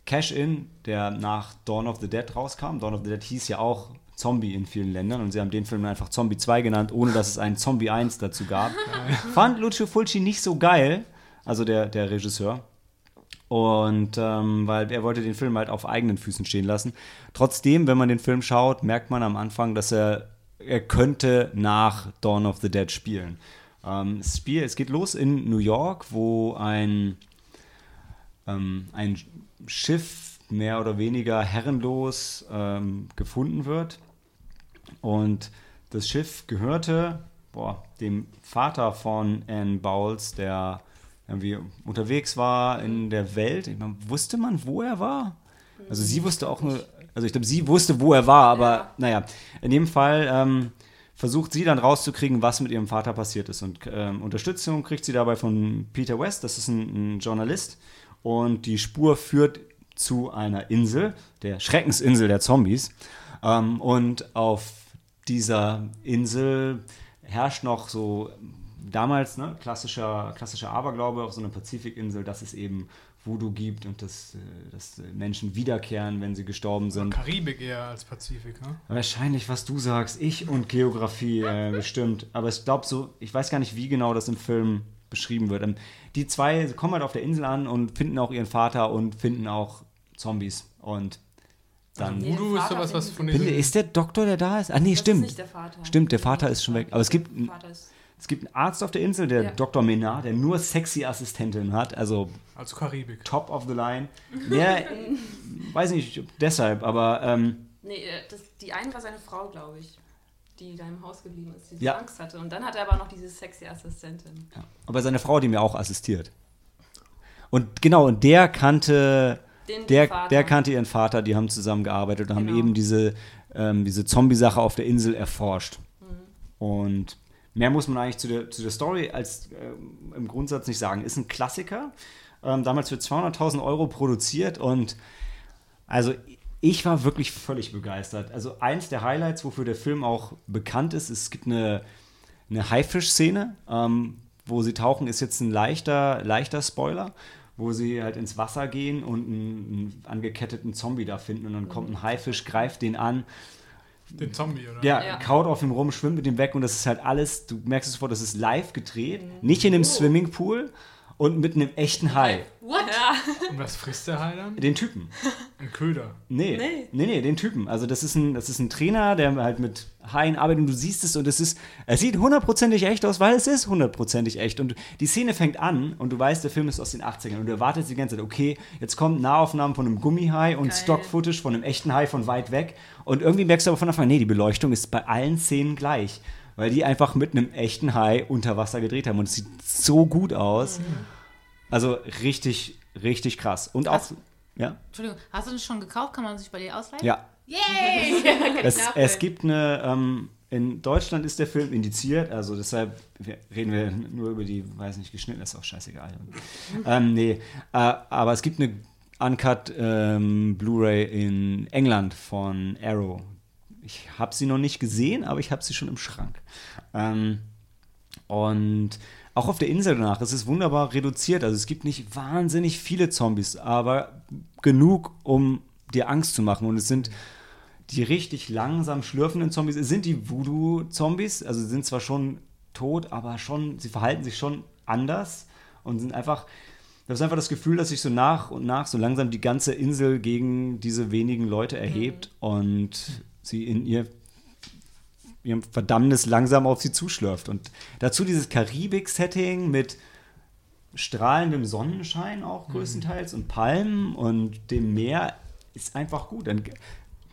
Cash-In, der nach Dawn of the Dead rauskam. Dawn of the Dead hieß ja auch Zombie in vielen Ländern und sie haben den Film einfach Zombie 2 genannt, ohne dass es einen Zombie 1 dazu gab. <laughs> Fand Lucio Fulci nicht so geil, also der, der Regisseur. Und ähm, weil er wollte den Film halt auf eigenen Füßen stehen lassen. Trotzdem, wenn man den Film schaut, merkt man am Anfang, dass er, er könnte nach Dawn of the Dead spielen. Ähm, Spiel, es geht los in New York, wo ein, ähm, ein Schiff mehr oder weniger herrenlos ähm, gefunden wird. Und das Schiff gehörte boah, dem Vater von Anne Bowles, der irgendwie unterwegs war in der Welt. Ich meine, wusste man, wo er war? Also sie wusste auch nur, also ich glaube, sie wusste, wo er war, aber Ja. naja, in dem Fall ähm, versucht sie dann rauszukriegen, was mit ihrem Vater passiert ist. Und ähm, Unterstützung kriegt sie dabei von Peter West, das ist ein, ein Journalist. Und die Spur führt zu einer Insel, der Schreckensinsel der Zombies. Ähm, und auf dieser Insel herrscht noch so damals ne, klassischer, klassischer Aberglaube auf so einer Pazifikinsel, dass es eben Voodoo gibt und dass, äh, dass Menschen wiederkehren, wenn sie gestorben sind. Karibik eher als Pazifik, ne? Wahrscheinlich, was du sagst, ich und Geografie äh, <laughs> bestimmt. Aber ich glaube so, ich weiß gar nicht, wie genau das im Film beschrieben wird. Ähm, Die zwei kommen halt auf der Insel an und finden auch ihren Vater und finden auch Zombies. Und dann. Den Voodoo ist sowas, was von diesen... ist der Doktor, der da ist? Ah, nee, Das stimmt. ist nicht der Vater. Stimmt, der Vater ist schon weg. Aber es gibt, Der Vater ist es gibt einen Arzt auf der Insel, der Ja. Dr. Menard, der nur sexy Assistentinnen hat. Also Also Karibik. top of the line. Der, <laughs> weiß nicht, deshalb, aber ähm, Nee, äh, das, die eine war seine Frau, glaube ich, die da im Haus geblieben ist, die so Ja. Angst hatte. Und dann hat er aber noch diese sexy Assistentin. Ja. Aber seine Frau, die mir auch assistiert. Und genau, und der kannte, Den der, Vater. der kannte ihren Vater, die haben zusammengearbeitet und haben Genau. eben diese, ähm, diese Zombie-Sache auf der Insel erforscht. Mhm. Und mehr muss man eigentlich zu der, zu der Story als ähm, im Grundsatz nicht sagen. Ist ein Klassiker. Ähm, damals für 200.000 Euro produziert und also ich war wirklich völlig begeistert. Also eins der Highlights, wofür der Film auch bekannt ist, es gibt eine, eine Haifisch-Szene, ähm, wo sie tauchen, ist jetzt ein leichter, leichter Spoiler, wo sie halt ins Wasser gehen und einen, einen angeketteten Zombie da finden und dann kommt ein Haifisch, greift den an, Den Zombie, oder? ja, Ja. kaut auf ihm rum, schwimmt mit ihm weg und das ist halt alles, du merkst es sofort, das ist live gedreht, nicht in einem Swimmingpool und mit einem echten Hai. What? Und was frisst der Hai dann? Den Typen. Ein Köder. Nee, nee, Nee. nee, den Typen. Also das ist ein, das ist ein Trainer, der halt mit Haien arbeitet und du siehst es und es ist, es sieht hundertprozentig echt aus, weil es ist hundertprozentig echt. Und die Szene fängt an und du weißt, der Film ist aus den 80ern und du erwartest die ganze Zeit, okay, jetzt kommen Nahaufnahmen von einem Gummihai und. Stock-Footage von einem echten Hai von weit weg. Und irgendwie merkst du aber von Anfang an, nee, die Beleuchtung ist bei allen Szenen gleich. Weil die einfach mit einem echten Hai unter Wasser gedreht haben und es sieht so gut aus. Also richtig, richtig krass. Und auch, Hast- ja, Entschuldigung, hast du das schon gekauft? Kann man sich bei dir ausleihen? ja, Yay! <laughs> es, Knappe. es gibt eine, ähm, in Deutschland ist der Film indiziert, also deshalb reden wir nur über die, weiß nicht, geschnitten ist auch scheißegal. ähm, nee, äh, aber es gibt eine Uncut ähm, Blu-ray in England von Arrow. Ich habe sie noch nicht gesehen, aber ich habe sie schon im Schrank. Ähm, und auch auf der Insel danach ist es wunderbar reduziert. Also es gibt nicht wahnsinnig viele Zombies, aber genug, um dir Angst zu machen. Und es sind die richtig langsam schlürfenden Zombies sind die Voodoo-Zombies. Also sie sind zwar schon tot, aber schon, sie verhalten sich schon anders und sind einfach. Du hast einfach das Gefühl, dass sich so nach und nach so langsam die ganze Insel gegen diese wenigen Leute erhebt und sie in ihr ihrem Verdammnis langsam auf sie zuschlürft. Und dazu dieses Karibik-Setting mit strahlendem Sonnenschein auch größtenteils und Palmen und dem Meer ist einfach gut. Dann,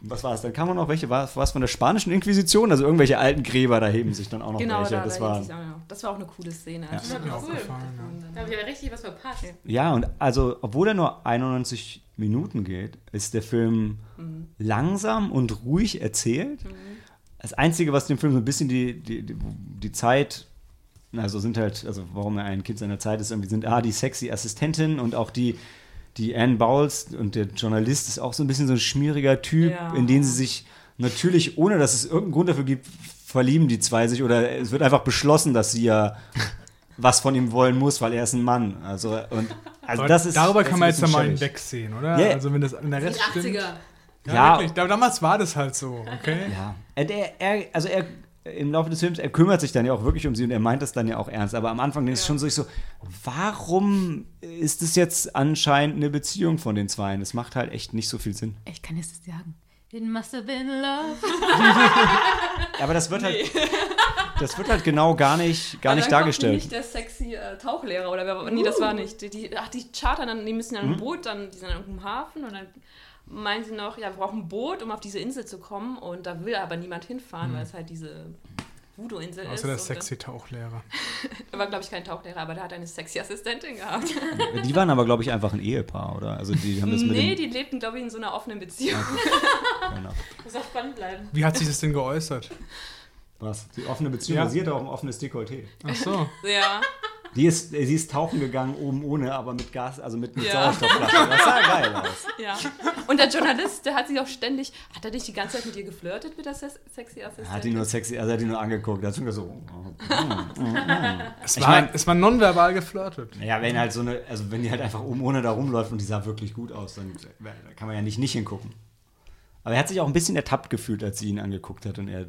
was war es? Dann kam man noch welche, war es von der spanischen Inquisition? Also irgendwelche alten Gräber, da heben sich dann auch noch Genau, welche. da, das, da war, das war auch eine coole Szene. Ja. Das hat mir auch cool. gefallen, Da habe ich ja richtig was verpasst. ja, und also, obwohl er nur 91 Minuten geht, ist der Film langsam und ruhig erzählt. Das Einzige, was dem Film so ein bisschen die, die, die, die Zeit, also sind halt, also warum er ein Kind seiner Zeit ist, irgendwie sind ah, die sexy Assistentin und auch die, die Anne Bowles und der Journalist ist auch so ein bisschen so ein schmieriger Typ, Ja. in den sie sich natürlich, ohne dass es irgendeinen Grund dafür gibt, verlieben die zwei sich oder es wird einfach beschlossen, dass sie ja was von ihm wollen muss, weil er ist ein Mann. Also, und, also Aber das ist, darüber das kann man jetzt ja bisschen mal schäbig. hinwegsehen, oder? Ja. Also wenn das in der Die Rest stimmt. 80er. Ja, Ja. wirklich. Da- Damals war das halt so, okay? Ja. Er, er, also er im Laufe des Films, er kümmert sich dann ja auch wirklich um sie und er meint das dann ja auch ernst. Aber am Anfang ist es schon so, ich so, warum ist es jetzt anscheinend eine Beziehung von den Zweien? Das macht halt echt nicht so viel Sinn. Ich kann jetzt sagen. It must have been love. <laughs> Aber das wird halt, <laughs> das wird halt genau gar nicht, gar Aber nicht dann dargestellt. Nicht der sexy äh, Tauchlehrer oder wer, nee, das war nicht. Die, die, ach, die chartern dann, die müssen ja ein Mhm. Boot, dann, die sind dann im Hafen und dann meinen sie noch, ja, wir brauchen ein Boot, um auf diese Insel zu kommen und da will aber niemand hinfahren, weil es halt diese Voodoo-Insel ist. Mhm. Außer der sexy Tauchlehrer. <laughs> Er war, glaube ich, kein Tauchlehrer, aber der hat eine sexy Assistentin gehabt. Die waren aber, glaube ich, einfach ein Ehepaar, oder? Also die haben das mit nee, die lebten, glaube ich, in so einer offenen Beziehung. genau. <laughs> Muss auch spannend bleiben. Wie hat sich das denn geäußert? Was? Die offene Beziehung Ja. basiert auch ein offenes Dekolleté. Ach so. ja. Die ist, sie ist tauchen gegangen, oben ohne, aber mit Gas, also mit, mit Ja. Sauerstoffflasche. Das sah geil aus. <laughs> Ja. Und der Journalist, der hat sich auch ständig, hat er nicht die ganze Zeit mit ihr geflirtet, mit der se- sexy Er hat die Assistentin? nur sexy, also er hat die nur angeguckt. Er hat schon so. oh, Es Ich war, mein- es war nonverbal geflirtet. Naja, wenn halt so eine, also wenn die halt einfach oben ohne da rumläuft und die sah wirklich gut aus, dann da kann man ja nicht nicht hingucken. Aber er hat sich auch ein bisschen ertappt gefühlt, als sie ihn angeguckt hat und er.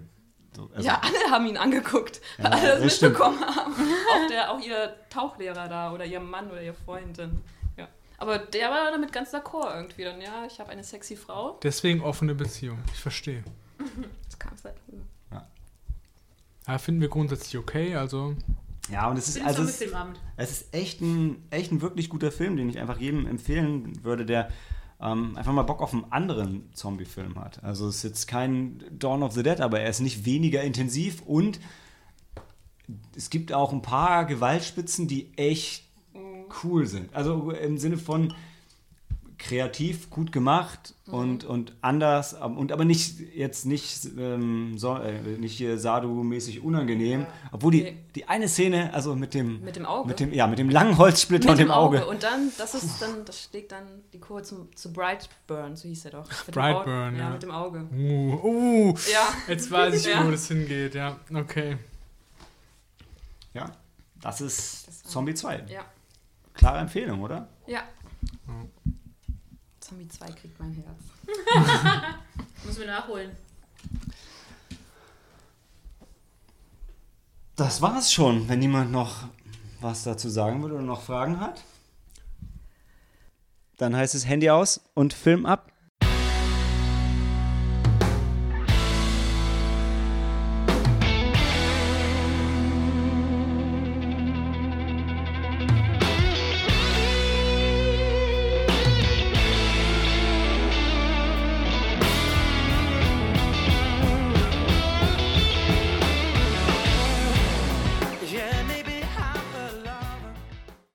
So, also, Ja, alle haben ihn angeguckt, weil Ja, alle das, das stimmt. mitbekommen haben. Auch, der, auch ihr Tauchlehrer da oder ihr Mann oder ihr Freundin. Ja. Aber der war damit ganz d'accord irgendwie. Dann, ja, ich habe eine sexy Frau. Deswegen offene Beziehung. Ich verstehe. Das kam halt. Ja, finden wir grundsätzlich okay. Also, Ja, und es ist, also es, es ist echt ein, echt ein wirklich guter Film, den ich einfach jedem empfehlen würde, der ähm, einfach mal Bock auf einen anderen Zombie-Film hat. Also es ist jetzt kein Dawn of the Dead, aber er ist nicht weniger intensiv und es gibt auch ein paar Gewaltspitzen, die echt cool sind. Also im Sinne von kreativ, gut gemacht und, und anders, und aber nicht jetzt nicht, ähm, so, äh, nicht hier Sadu-mäßig unangenehm. Obwohl die, Nee. die eine Szene, also mit dem, Mit dem Auge. mit dem, ja, mit dem langen Holzsplitter und dem Auge. Und dann, das ist dann, das schlägt dann die Kurve zum, zu Brightburn, so hieß er doch. Mit dem Brightburn, Auge. ja. Ja, mit dem Auge. uh, uh, Ja. jetzt weiß ich, <laughs> Ja. wo das hingeht. Ja, okay. Ja, das ist Das Zombie 2. Ja. Klare Empfehlung, oder? Ja. Zombie 2 kriegt mein Herz. <laughs> Müssen wir nachholen. Das war's schon, wenn niemand noch was dazu sagen will oder noch Fragen hat. Dann heißt es Handy aus und Film ab.